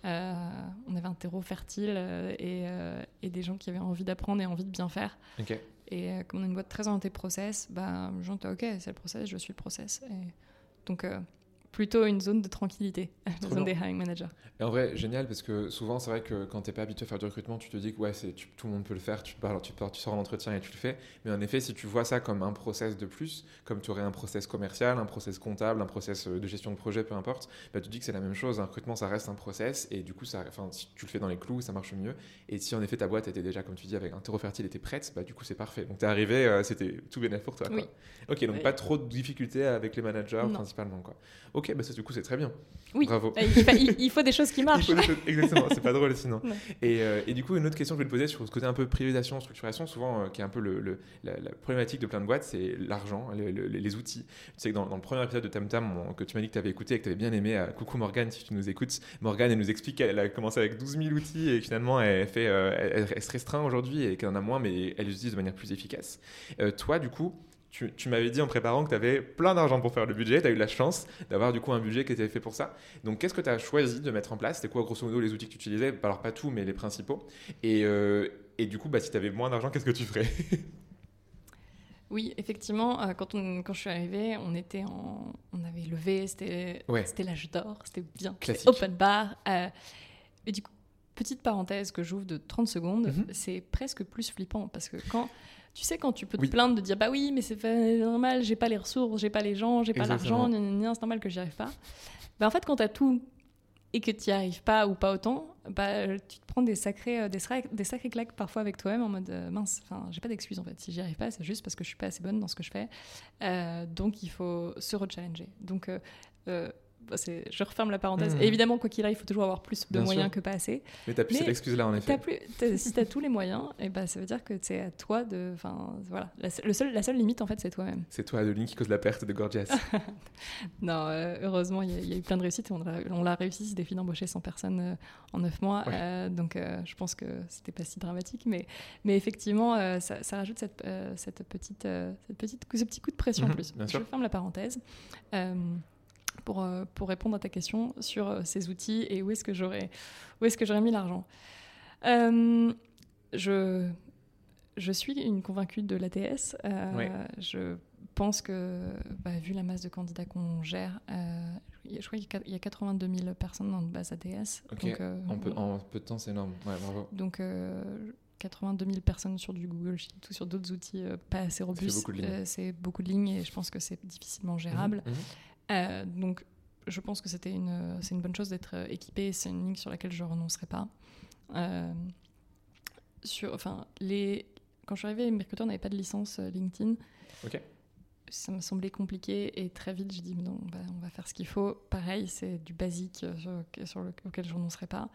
on avait un terreau fertile et, et, des gens qui avaient envie d'apprendre et envie de bien faire. Et comme on a une boîte très orientée process, bah, les gens étaient OK, c'est le process, je suis le process. Et donc plutôt une zone de tranquillité, (laughs) la zone des hiring managers. Et en vrai, génial, parce que souvent, c'est vrai que quand tu n'es pas habitué à faire du recrutement, tu te dis que ouais, tout le monde peut le faire, tu, parles, tu, tu sors en entretien et tu le fais. Mais en effet, si tu vois ça comme un process de plus, comme tu aurais un process commercial, un process comptable, un process euh, de gestion de projet, peu importe, bah, tu dis que c'est la même chose. Un recrutement, ça reste un process, et du coup, ça, si tu le fais dans les clous, ça marche mieux. Et si en effet ta boîte était déjà, comme tu dis, avec un terreau fertile, était prête, bah, du coup, c'est parfait. Donc tu es arrivé, euh, c'était tout bénéfique pour toi. Quoi. Ok, donc pas trop de difficultés avec les managers principalement. Quoi. Ok, bah, ça, du coup, c'est très bien. Oui. Bravo. Il, faut des choses qui (laughs) marchent. exactement, c'est pas drôle sinon. (laughs) Et, euh, et, du coup, une autre question que je vais te poser sur ce côté un peu privatisation, structuration, souvent, euh, qui est un peu le, la, problématique de plein de boîtes, c'est l'argent, les, outils. Tu sais que dans, le premier épisode de Tam Tam, que tu m'as dit que tu avais écouté et que tu avais bien aimé, euh, coucou Morgane, si tu nous écoutes, Morgane, elle nous explique qu'elle a commencé avec 12 000 outils et finalement, elle, fait, elle, se restreint aujourd'hui et qu'elle en a moins, mais elle les utilise de manière plus efficace. toi, du coup, tu, m'avais dit en préparant que tu avais plein d'argent pour faire le budget, tu as eu la chance d'avoir du coup un budget qui était fait pour ça. Donc qu'est-ce que tu as choisi de mettre en place? C'était quoi grosso modo les outils que tu utilisais? Alors pas tout, mais les principaux. Et, euh, et du coup, bah, si tu avais moins d'argent, qu'est-ce que tu ferais? (laughs) Oui, effectivement, euh, quand, on, quand je suis arrivée, on était en, on avait levé, c'était c'était l'âge d'or, c'était bien, open bar. Euh, et du coup, petite parenthèse que j'ouvre de 30 secondes, mhm. c'est presque plus flippant parce que quand tu sais, quand tu peux te plaindre de dire bah oui, mais c'est normal, j'ai pas les ressources, j'ai pas les gens, j'ai pas l'argent, c'est normal que j'y arrive pas. Bah, en fait, quand tu as tout et que tu n'y arrives pas ou pas autant, bah, tu te prends des sacrés, euh, des, des sacrés claques parfois avec toi-même en mode euh, mince, enfin, j'ai pas d'excuse en fait. Si j'y arrive pas, c'est juste parce que je suis pas assez bonne dans ce que je fais. Euh, donc il faut se rechallenger. Donc je referme la parenthèse. Mmh. Évidemment, quoi qu'il arrive, il faut toujours avoir plus de moyens que pas assez. Mais tu n'as plus cette excuse-là, en effet. plus, si tu as tous les moyens, et eh ben, ça veut dire que c'est à toi de. Voilà. La, le seul, la seule limite, en fait, c'est toi-même. C'est toi, Adeline, qui cause la perte de Gorgias. (laughs) non, euh, heureusement, il y, a eu plein de réussites. On l'a réussi, c'est des filles d'embaucher 100 personnes euh, en 9 mois. Euh, donc, je pense que c'était pas si dramatique. Mais, mais effectivement, ça, rajoute cette, cette petite, cette petite, ce petit coup de pression en mmh, plus. je ferme la parenthèse pour, euh, pour répondre à ta question sur euh, ces outils et où est-ce que j'aurais où est-ce que j'aurais mis l'argent. Euh, je je suis une convaincue de l'ATS. Je pense que, bah, vu la masse de candidats qu'on gère, je crois qu'il y a 82 000 personnes dans notre base ATS. Donc, en, peu, en, peu, de temps, c'est énorme. Ouais, bravo. Donc, 82 000 personnes sur du Google Sheet ou sur d'autres outils pas assez robustes. C'est beaucoup, beaucoup, de lignes et je pense que c'est difficilement gérable. Mhm, mhm. Euh, donc, je pense que c'était une, c'est une bonne chose d'être équipé. C'est une ligne sur laquelle je renoncerai pas. sur, enfin, les, quand je suis arrivée, Mercator n'avait pas de licence LinkedIn. Ok ça me semblait compliqué et très vite, je dis non, bah, on va faire ce qu'il faut. Pareil, c'est du basique sur, le, auquel je renoncerai pas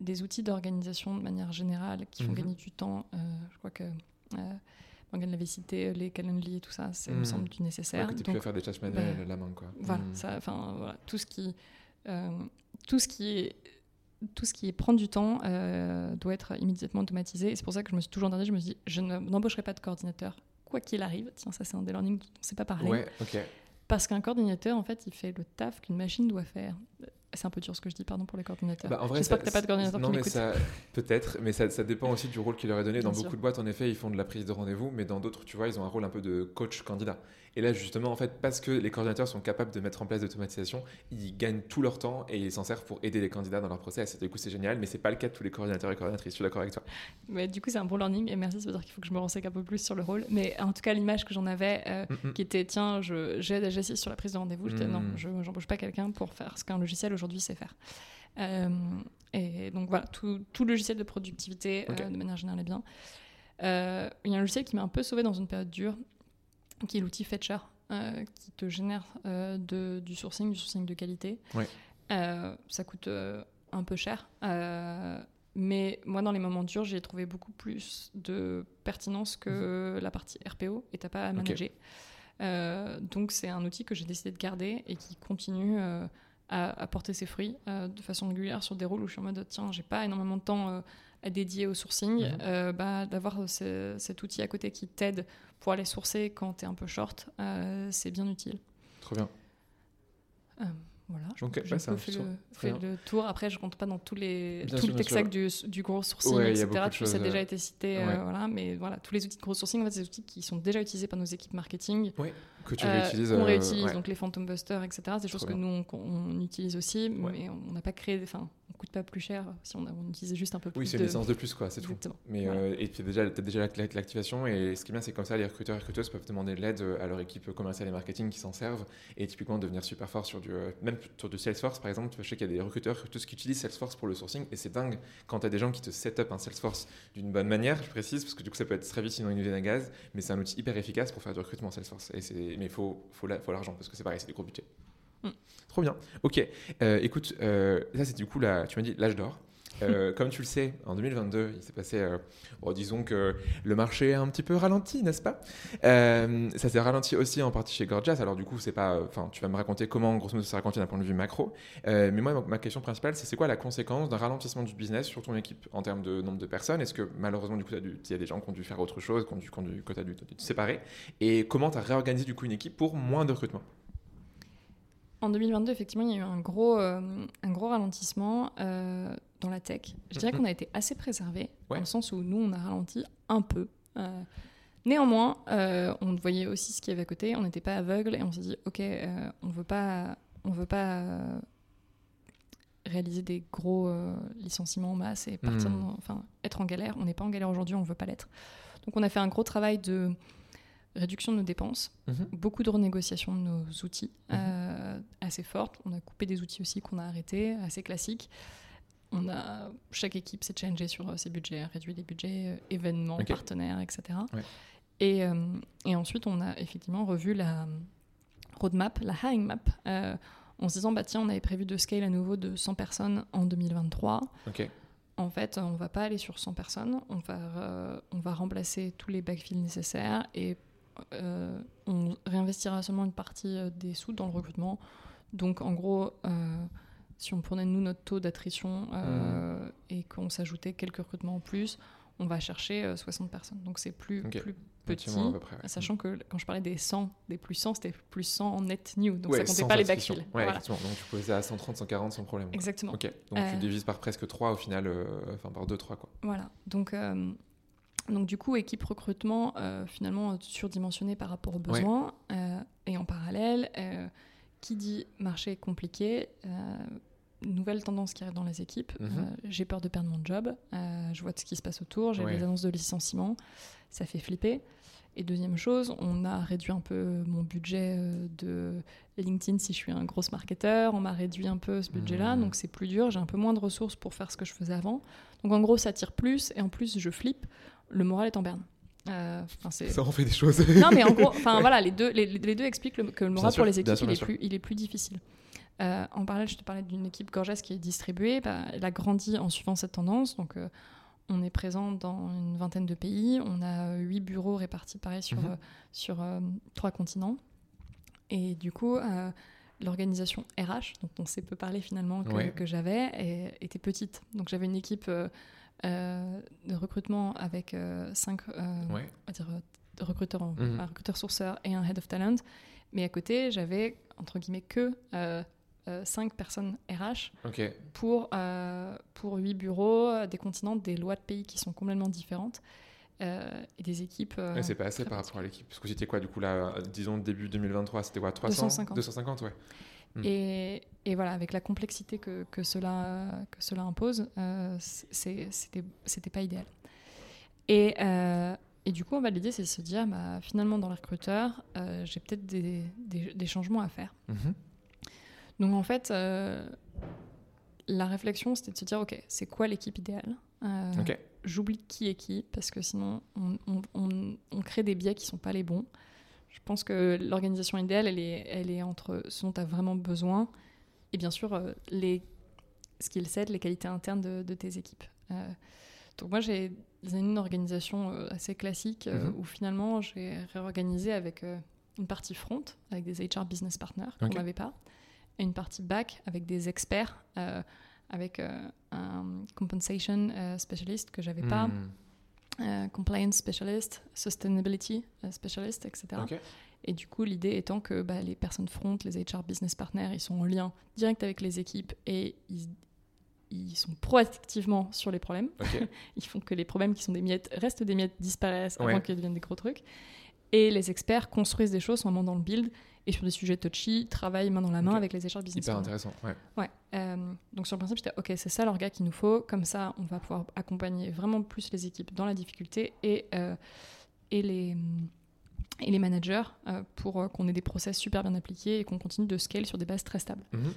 des outils d'organisation de manière générale qui font mhm. gagner du temps. Euh, je crois que euh, Morgane l'avait cité, les Calendly et tout ça, ça me mhm. semble du nécessaire. Ouais, que tu peux faire des tâches manuelles bah, la main, quoi. Voilà, ça, enfin, voilà, tout ce qui, euh, tout ce qui est tout ce qui est prendre du temps euh, doit être immédiatement automatisé. Et c'est pour ça que je me suis toujours dit, je me suis dit, je n'embaucherai pas de coordinateur, quoi qu'il arrive. Tiens, ça c'est un des learnings dont on ne sait pas. Ouais, ok. Parce qu'un coordinateur, en fait, il fait le taf qu'une machine doit faire. C'est un peu dur ce que je dis, pardon pour les coordinateurs. Bah, J'espère que tu n'as pas de coordinateur non, qui mais ça Peut-être, mais ça, ça, dépend aussi du rôle qu'il leur est donné. Dans beaucoup de boîtes, en effet, ils font de la prise de rendez-vous, mais dans d'autres, tu vois, ils ont un rôle un peu de coach candidat. Et là, justement, en fait, parce que les coordinateurs sont capables de mettre en place l'automatisation, ils gagnent tout leur temps et ils s'en servent pour aider les candidats dans leur process. Et du coup, c'est génial, mais c'est pas le cas de tous les coordinateurs et coordinatrices. Je suis d'accord avec toi. Mais du coup, c'est un bon learning et merci, ça veut dire qu'il faut que je me renseigne un peu plus sur le rôle. Mais en tout cas, l'image que j'en avais, euh, mm, mm. qui était tiens, j'aide, j'assiste sur la prise de rendez-vous, je disais non, mm. je n'embauche pas quelqu'un pour faire ce qu'un logiciel aujourd'hui sait faire. Euh, et donc voilà, tout, tout, logiciel de productivité, euh, de manière générale, est bien. Il y a un logiciel qui m'a un peu sauvé dans une période dure, qui est l'outil Fetcher. Euh, qui te génère euh, de, du sourcing, du sourcing de qualité. Euh, ça coûte un peu cher. mais moi, dans les moments durs, j'ai trouvé beaucoup plus de pertinence que la partie RPO et t'as pas à manager. donc, c'est un outil que j'ai décidé de garder et qui continue à, porter ses fruits de façon régulière sur des rôles où je suis en mode tiens, j'ai pas énormément de temps à dédier au sourcing, mhm. bah, d'avoir cet outil à côté qui t'aide pour aller sourcer quand tu es un peu short, euh, c'est bien utile. Trop bien. Euh, voilà, je, okay, je le, le, tour. Après, je compte pas dans tous les, tout le tech du, du, gros sourcing, etc. Tout ça a déjà été cité. Euh, voilà, mais voilà, tous les outils de gros sourcing, en fait, c'est des outils qui sont déjà utilisés par nos équipes marketing. Oui, que tu réutilises. on réutilise, donc les Phantom Busters, etc. C'est des choses que nous, on, utilise aussi, mais on n'a pas créé. Enfin, coûte pas plus cher si on, on utilisait juste un peu plus. Oui, c'est une licence de plus, quoi, c'est tout. Mais, euh, et puis déjà, tu as déjà l'activation, et ce qui est bien, c'est comme ça, les recruteurs et recruteuses peuvent demander de l'aide euh, à leur équipe commerciale et marketing qui s'en servent, et typiquement devenir super fort sur du, euh, sur du Salesforce, par exemple. Je sais qu'il y a des recruteurs, qui utilisent Salesforce pour le sourcing, et c'est dingue quand tu as des gens qui te set up un Salesforce d'une bonne manière, je précise, parce que du coup, ça peut être très vite sinon une usine à gaz, mais c'est un outil hyper efficace pour faire du recrutement Salesforce. Et mais il faut, faut l'argent, parce que c'est pareil, c'est des gros budgets. Mm. Trop bien. Ok. écoute, ça c'est du coup, là, tu m'as dit l'âge d'or. Euh, comme tu le sais, en 2022, il s'est passé, euh, disons que le marché a un petit peu ralenti, n'est-ce pas? Euh, Ça s'est ralenti aussi en partie chez Gorgias. Alors du coup, c'est pas, enfin, tu vas me raconter comment, grosso modo, ça s'est ralenti d'un point de vue macro. mais moi, ma question principale, c'est c'est quoi la conséquence d'un ralentissement du business sur ton équipe en termes de nombre de personnes? Est-ce que malheureusement, du coup, il y a des gens qui ont dû faire autre chose, qui ont dû, que tu as dû te séparer? Et comment tu as réorganisé du coup une équipe pour moins de recrutement? En 2022, effectivement, il y a eu un gros, un gros ralentissement dans la tech. Je dirais mhm. qu'on a été assez préservé, dans le sens où nous, on a ralenti un peu. Euh, néanmoins, euh, on voyait aussi ce qu'il y avait à côté, on n'était pas aveugle et on s'est dit, ok, euh, on veut pas, on veut pas réaliser des gros licenciements en masse et partir, mhm. enfin, être en galère. On n'est pas en galère aujourd'hui, on veut pas l'être. Donc, on a fait un gros travail de réduction de nos dépenses, mhm. beaucoup de renégociation de nos outils assez fortes. On a coupé des outils aussi qu'on a arrêtés, assez classiques on a, chaque équipe s'est changée sur euh, ses budgets, réduit les budgets, euh, événements, partenaires, etc. Et, euh, et, ensuite, on a effectivement revu la roadmap, la hiring map, en se disant, bah tiens, on avait prévu de scale à nouveau de 100 personnes en 2023. En fait, on va pas aller sur 100 personnes, on va, on va remplacer tous les backfills nécessaires et on réinvestira seulement une partie des sous dans le recrutement. Donc, en gros, si on prenait nous notre taux d'attrition euh, mmh. et qu'on s'ajoutait quelques recrutements en plus, on va chercher 60 euh, personnes. Donc c'est plus, plus petit, sachant que quand je parlais des 100, des plus 100, c'était plus 100 en net new. Donc ça comptait pas les backfills. Ouais, Donc tu pouvais à 130, 140 sans problème. Exactement. Ok. Donc tu euh, divises par presque 3 au final, enfin par 2, 3 quoi. Voilà. Donc. Donc du coup, équipe recrutement finalement surdimensionnée par rapport aux besoins. et en parallèle, qui dit marché compliqué, nouvelle tendance qui arrive dans les équipes. Mhm. Euh, j'ai peur de perdre mon job. Euh, je vois ce qui se passe autour. J'ai des annonces de licenciement. Ça fait flipper. Et deuxième chose, on a réduit un peu mon budget euh, de LinkedIn si je suis un gros marketeur. On m'a réduit un peu ce budget-là, Mmh. donc c'est plus dur. J'ai un peu moins de ressources pour faire ce que je faisais avant. Donc en gros, ça tire plus et en plus, je flippe. Le moral est en berne. Euh, Ça en fait des choses. non, mais en gros, (laughs) enfin voilà, les deux, les, les deux expliquent le- que le moral sûr, pour les équipes, sûr, il, bien est sûr. plus, il est plus difficile. Euh, en parallèle, je te parlais d'une équipe Gorges qui est distribuée. Bah, elle a grandi en suivant cette tendance. Donc, euh, on est présent dans une vingtaine de pays. On a huit bureaux répartis pareil sur, Mhm. euh, sur trois continents. Et du coup, l'organisation RH, dont on sait peu parler finalement, que, Ouais. que j'avais, était petite. Donc, j'avais une équipe de recrutement avec cinq Ouais. on va dire, recruteur, en- Mhm. un recruteur sourceur et un head of talent. Mais à côté, j'avais, entre guillemets, que euh, euh, cinq personnes RH pour, euh, pour huit bureaux, euh, des continents, des lois de pays qui sont complètement différentes euh, et des équipes. euh, c'est pas assez par rapport à l'équipe. Parce que c'était quoi, du coup, là, euh, disons début 2023, c'était quoi 300 250. 250, ouais. Mm. Et, et voilà, avec la complexité que, que cela, que cela impose, euh, c'était pas idéal. Et, euh, et du coup, on va l'idée, c'est de se dire, bah, finalement, dans les recruteurs, euh, j'ai peut-être des, des- des changements à faire. Mhm. Donc en fait, euh, la réflexion, c'était de se dire, ok, c'est quoi l'équipe idéale? Euh. J'oublie qui est qui, parce que sinon, on, on- on- on crée des biais qui sont pas les bons. Je pense que l'organisation idéale, elle est, elle est entre ce dont tu as vraiment besoin et bien sûr euh, les skill sets, les qualités internes de, de tes équipes. Euh, donc moi, j'ai une organisation assez classique Mhm. où finalement, j'ai réorganisé avec une partie front, avec des HR business partners qu'on n'avait pas, et une partie back avec des experts, euh, avec euh, un compensation euh, specialist que j'avais pas, Mm. euh, compliance specialist, sustainability specialist, etc. Et du coup, l'idée étant que bah, les personnes front, les HR business partners, ils sont en lien direct avec les équipes et ils, ils sont proactivement sur les problèmes. (laughs) Ils font que les problèmes qui sont des miettes restent des miettes, disparaissent Ouais. avant qu'ils deviennent des gros trucs. Et les experts construisent des choses, sont vraiment dans le build et sur des sujets touchy, travaillent main dans la main avec les HR business Hyper intéressant, ouais. Ouais. euh, donc sur le principe, j'étais ok, c'est ça l'orga qu'il nous faut. Comme ça, on va pouvoir accompagner vraiment plus les équipes dans la difficulté et, euh, et, les, et les managers euh, pour qu'on ait des process super bien appliqués et qu'on continue de scale sur des bases très stables. Mhm.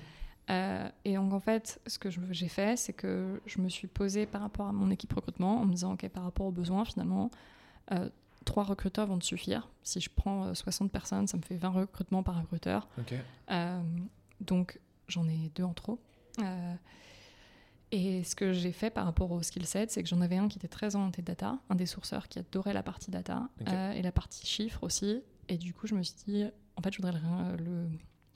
Et donc en fait, ce que j'ai fait, c'est que je me suis posée par rapport à mon équipe recrutement en me disant, ok, par rapport aux besoins, finalement, trois recruteurs vont te suffire. Si je prends euh, 60 personnes, ça me fait 20 recrutements par recruteur. Euh, donc j'en ai deux en trop. Euh, et ce que j'ai fait par rapport au skill set, c'est que j'en avais un qui était très orienté data, un des sourceurs qui adorait la partie data euh, et la partie chiffres aussi. Et du coup, je me suis dit, en fait, je voudrais le, le-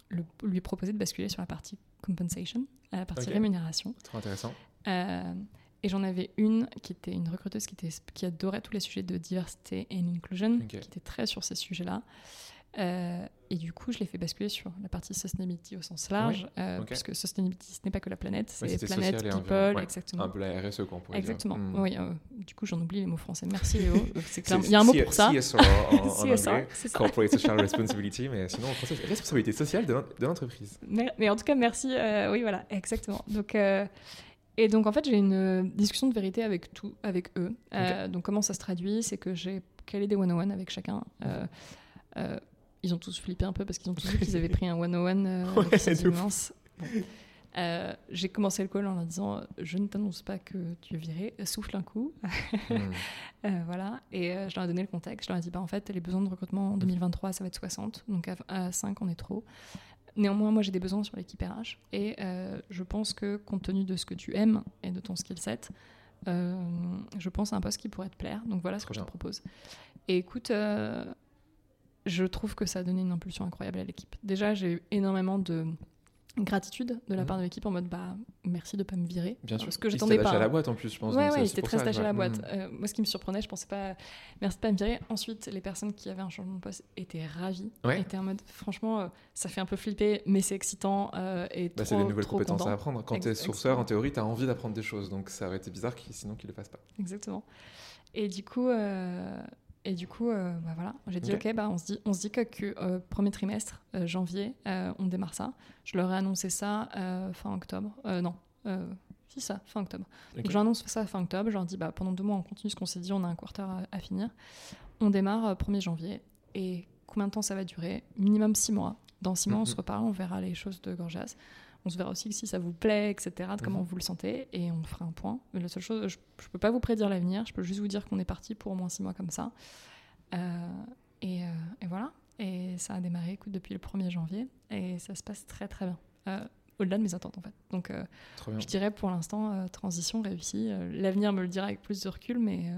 le- lui proposer de basculer sur la partie compensation, la partie Ok. rémunération. Trop intéressant. Et j'en avais une qui était une recruteuse qui, était, qui adorait tous les sujets de diversité et inclusion, qui était très sur ces sujets-là. Euh, et du coup, je l'ai fait basculer sur la partie sustainability au sens large, euh, ok. puisque sustainability, ce n'est pas que la planète, c'est c'était planète, people, ouais. exactement. Un peu la RSE, quoi, on pourrait Exactement. dire. Mm. Oui, euh, du coup, j'en oublie les mots français. Merci Léo. (laughs) Il y a un mot pour ça. CSR en, en (laughs) anglais. Corporate Social Responsibility, mais sinon en français, responsabilité sociale de l'en- de l'entreprise. Mais, mais en tout cas, merci. oui, voilà, exactement. Donc, et donc, en fait, j'ai une euh, discussion de vérité avec tout, avec eux. Euh, Donc, comment ça se traduit C'est que j'ai calé des 101 avec chacun. Euh, euh, ils ont tous flippé un peu parce qu'ils ont tous vu (laughs) qu'ils avaient pris un 101 euh, Ouais. Bon. Euh, j'ai commencé le call en leur disant Je ne t'annonce pas que tu es viré, souffle un coup. (laughs) Euh, voilà, et euh, je leur ai donné le contexte. Je leur ai dit, bah, en fait, les besoins de recrutement en 2023, ça va être 60, donc à, à 5, on est trop. Néanmoins, moi, j'ai des besoins sur l'équipe RH, et euh, je pense que, compte tenu de ce que tu aimes et de ton skill set, euh, je pense à un poste qui pourrait te plaire. Donc voilà ce que je te propose. Et écoute, euh, je trouve que ça a donné une impulsion incroyable à l'équipe. Déjà, j'ai eu énormément de gratitude de la Mhm. part de l'équipe en mode bah merci de pas me virer Bien sûr. parce que Ils j'attendais pas attachés à la hein. boîte en plus, je pense. Ouais, ouais, c'est- il c'est était pour très ça, attaché à la ouais. boîte. Mm. Euh, moi, ce qui me surprenait, je pensais pas. Merci de pas me virer. Ensuite, les personnes qui avaient un changement de poste étaient ravies. Ouais. Étaient en mode, franchement, euh, ça fait un peu flipper, mais c'est excitant euh, et Bah, c'est des nouvelles trop compétences content. à apprendre. Quand tu es sourceur, en théorie, tu as envie d'apprendre des choses. Donc ça aurait été bizarre sinon qu'ils le fassent pas. Exactement. Et du coup, et du coup, euh, bah voilà, j'ai dit Ok. ok, bah on se dit, on se dit que, que, euh, premier trimestre, euh, janvier, on démarre ça. Je leur ai annoncé ça fin octobre. Non, si ça, fin octobre. Ok. Donc j'annonce ça fin octobre. Je leur dis bah pendant deux mois on continue ce qu'on s'est dit, on a un quarter à, à finir. On démarre 1er janvier. Et combien de temps ça va durer? Minimum 6 mois. Dans 6 mois, on Mhm. se reparle, on verra les choses de Gorgias. On se verra aussi si ça vous plaît, etc., de comment Mhm. vous le sentez, et on fera un point. Mais la seule chose, je ne peux pas vous prédire l'avenir, je peux juste vous dire qu'on est parti pour au moins six mois comme ça. Euh, et, euh, et voilà. Et ça a démarré écoute, depuis le 1er janvier, et ça se passe très très bien. Euh, au-delà de mes attentes en fait. Donc je dirais pour l'instant, transition réussie. L'avenir me le dira avec plus de recul, mais,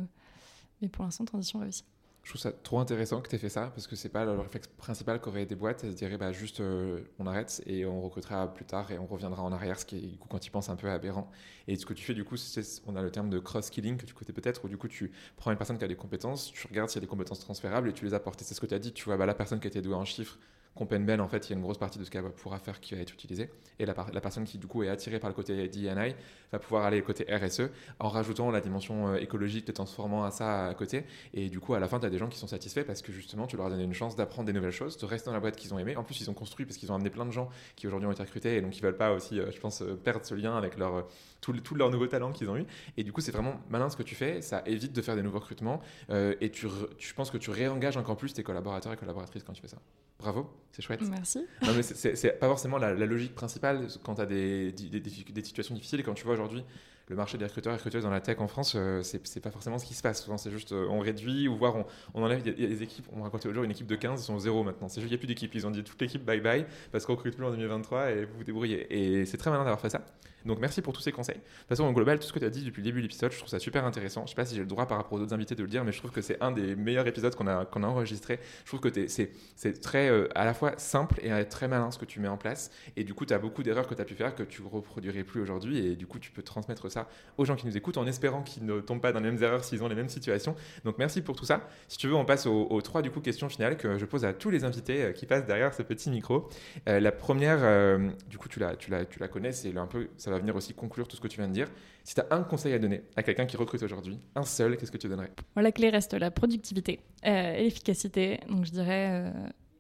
mais pour l'instant, transition réussie. Je trouve ça trop intéressant que tu aies fait ça parce que c'est pas le réflexe principal qu'auraient des boîtes. Elles se diraient bah, juste euh, on arrête et on recrutera plus tard et on reviendra en arrière, ce qui est du coup, quand ils pensent un peu aberrant. Et ce que tu fais du coup, c'est, on a le terme de cross-skilling que tu connais peut-être, où du coup tu prends une personne qui a des compétences, tu regardes s'il y a des compétences transférables et tu les apportes. C'est ce que tu as dit, tu vois, bah, la personne qui été douée en chiffres, Compenben, en fait, il y a une grosse partie de ce qu'elle pourra faire qui va être utilisée. Et la, personne qui, du coup, est attirée par le côté D&I va pouvoir aller côté RSE en rajoutant la dimension euh, écologique, te transformant à ça à côté. Et du coup, à la fin, tu as des gens qui sont satisfaits parce que justement, tu leur as donné une chance d'apprendre des nouvelles choses, de rester dans la boîte qu'ils ont aimé. En plus, ils ont construit parce qu'ils ont amené plein de gens qui aujourd'hui ont été recrutés et donc ils veulent pas aussi, euh, je pense, euh, perdre ce lien avec leur, tout, le- tout leurs nouveaux talents qu'ils ont eu. Et du coup, c'est vraiment malin ce que tu fais. Ça évite de faire des nouveaux recrutements et tu, tu- je pense que tu réengages encore plus tes collaborateurs et collaboratrices quand tu fais ça. Bravo, c'est chouette. Merci. Non, mais c'est- pas forcément la, la logique principale quand tu as des, des, des- des situations difficiles. Et quand tu vois aujourd'hui le marché des recruteurs et recruteuses dans la tech en France, euh, c'est pas forcément ce qui se passe. Souvent, c'est juste euh, on réduit ou voire on, on enlève. Il y a- il y, a des équipes, on racontait l'autre jour une équipe de 15, ils sont zéro maintenant. C'est juste qu'il n'y a plus d'équipe. Ils ont dit toute l'équipe bye bye parce qu'on recrute plus en 2023 et vous vous débrouillez. Et c'est très malin d'avoir fait ça. Donc merci pour tous ces conseils. De toute façon, en global, tout ce que tu as dit depuis le début de l'épisode, je trouve ça super intéressant. Je sais pas si j'ai le droit par rapport aux autres invités de le dire, mais je trouve que c'est un des meilleurs épisodes qu'on a, enregistré. Je trouve que c'est très euh, à la fois simple et euh, très malin ce que tu mets en place. Et du coup, tu as beaucoup d'erreurs que tu as pu faire que tu reproduirais plus aujourd'hui. Et du coup, tu peux transmettre ça aux gens qui nous écoutent en espérant qu'ils ne tombent pas dans les mêmes erreurs s'ils ont les mêmes situations. Donc merci pour tout ça. Si tu veux, on passe aux, trois du coup, questions finales que je pose à tous les invités euh, qui passent derrière ce petit micro. La première, du coup, tu la, connais, c'est un peu, va venir aussi conclure tout ce que tu viens de dire. Si tu as un conseil à donner à quelqu'un qui recrute aujourd'hui, un seul, qu'est-ce que tu donnerais? Bon, la clé reste la productivité euh, et l'efficacité. Donc je dirais, euh,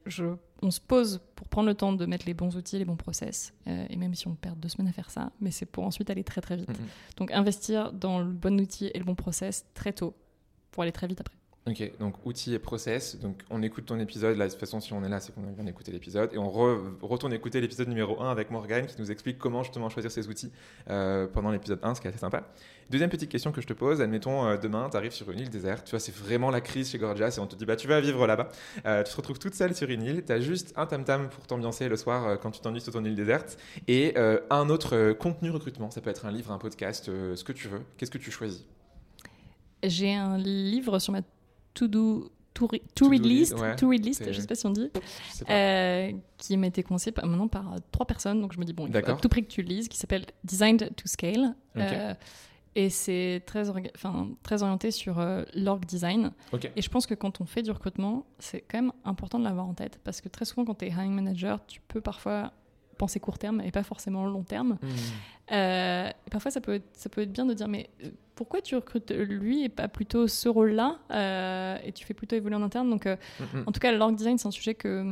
je, on se pose pour prendre le temps de mettre les bons outils, les bons process. euh, et même si on perd deux semaines à faire ça, mais c'est pour ensuite aller très très vite. Mhm. Donc investir dans le bon outil et le bon process très tôt pour aller très vite après. Ok, donc outils et process. Donc on écoute ton épisode. Là, de toute façon, si on est là, c'est qu'on vient d'écouter l'épisode. Et on re- retourne écouter l'épisode numéro 1 avec Morgane qui nous explique comment justement choisir ces outils euh, pendant l'épisode 1, ce qui est assez sympa. Deuxième petite question que je te pose. Admettons, euh, demain, tu arrives sur une île déserte. Tu vois, c'est vraiment la crise chez Gorgias et on te dit, bah, tu vas vivre là-bas. Euh, tu te retrouves toute seule sur une île. Tu as juste un tam-tam pour t'ambiancer le soir quand tu t'ennuies sur ton île déserte. Et un autre contenu recrutement. Ça peut être un livre, un podcast, ce que tu veux. Qu'est-ce que tu choisis? J'ai un livre sur ma to-do, to-read To-do read list, ouais. to read list, je sais pas si on dit, euh, qui m'a été conseillé par, maintenant par euh, trois personnes. Donc je me dis, bon, il faut à tout prix que tu le lises, qui s'appelle Designed to Scale. Euh, et c'est très, enfin, très orienté sur euh, l'org design. Et je pense que quand on fait du recrutement, c'est quand même important de l'avoir en tête. Parce que très souvent, quand tu es hiring manager, tu peux parfois penser court terme et pas forcément long terme. Hmm. Euh, parfois, ça peut, être, ça peut être bien de dire, mais pourquoi tu recrutes lui et pas plutôt ce rôle-là euh, Et tu fais plutôt évoluer en interne. Donc, euh, Hmm, hmm. en tout cas, l'org design, c'est un sujet que,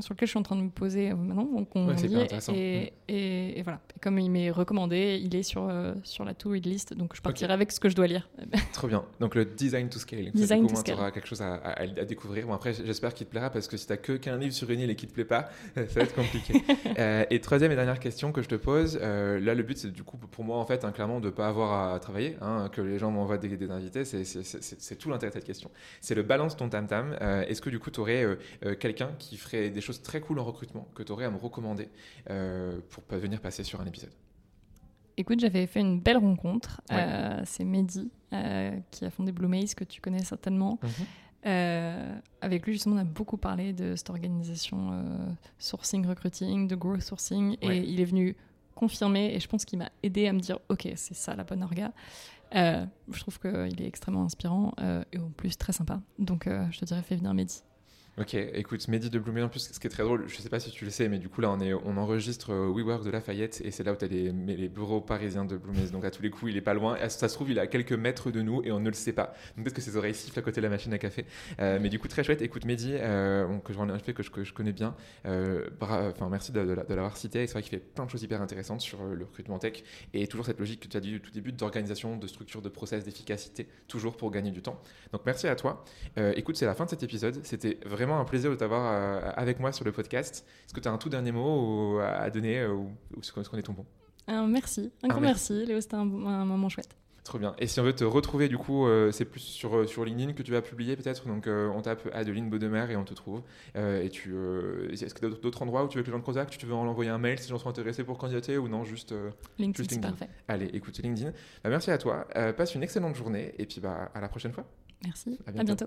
sur lequel je suis en train de me poser euh, maintenant. Donc, on Ouais. Mm. et, et, et voilà. Et comme il m'est recommandé, il est sur, sur la to-read list. Donc, je partirai avec ce que je dois lire. (laughs) Trop bien. Donc le design to scale. Design ça, du coup, to au moins, scale. t'auras quelque chose à, à- à découvrir. Bon, après, j'espère qu'il te plaira parce que si t'as que qu'un livre sur une île et qu'il te plaît pas, (laughs) ça va être compliqué. (laughs) Euh, et troisième et dernière question que je te pose. là, le but, c'est du coup pour moi en fait, hein, clairement, de pas avoir à travailler, hein, que les gens m'envoient des, des invités. C'est- tout l'intérêt de cette question. C'est le balance ton tam tam. Euh, Est-ce que du coup, tu aurais quelqu'un qui ferait des choses très cool en recrutement que tu aurais à me recommander euh, pour venir passer sur un épisode? Écoute, j'avais fait une belle rencontre. Ouais. Euh, c'est Mehdi euh, qui a fondé Blue Maze, que tu connais certainement. Euh, avec lui, justement, on a beaucoup parlé de cette organisation euh, sourcing, recruiting, de growth sourcing. Ouais. Et il est venu confirmer, et je pense qu'il m'a aidé à me dire Ok, c'est ça la bonne orga. Euh, je trouve qu'il est extrêmement inspirant euh, et en plus très sympa. Donc, euh, je te dirais, fais venir Mehdi. Ok, écoute, Mehdi de Bloomé, en plus, ce qui est très drôle, je sais pas si tu le sais, mais du coup, là, on, est, on enregistre euh, WeWork de Lafayette et c'est là où tu as les, les, bureaux parisiens de Bloomé. Donc, à tous les coups, il est pas loin. Ça se trouve, il est à quelques mètres de nous et on ne le sait pas. Donc, peut-être que ses oreilles sifflent à côté de la machine à café. Euh, mais du coup, très chouette. Écoute, Mehdi, euh, que, je, que, je, connais bien, merci de, de l'avoir cité. C'est vrai qu'il fait plein de choses hyper intéressantes sur le recrutement tech et toujours cette logique que tu as dit au tout début d'organisation, de structure, de process, d'efficacité, toujours pour gagner du temps. Donc, merci à toi. écoute, c'est la fin de cet épisode. C'était vraiment un plaisir de t'avoir euh, avec moi sur le podcast. Est-ce que tu as un tout dernier mot à donner euh, ou, est-ce qu'on est ton bon? Merci, un grand merci. Léo, c'était un, moment chouette. Trop bien. Et si on veut te retrouver, du coup, euh, c'est plus sur, sur LinkedIn que tu vas publier peut-être? Donc, on tape Adeline Baudemer et on te trouve. et tu, est-ce que d'autres endroits où tu veux que les gens te contactent? Tu veux en envoyer un mail si les gens sont intéressés pour candidater ou non Juste LinkedIn, c'est parfait. Allez, écoute LinkedIn. Bah, merci à toi. passe une excellente journée et puis bah, à la prochaine fois. Merci. À bientôt.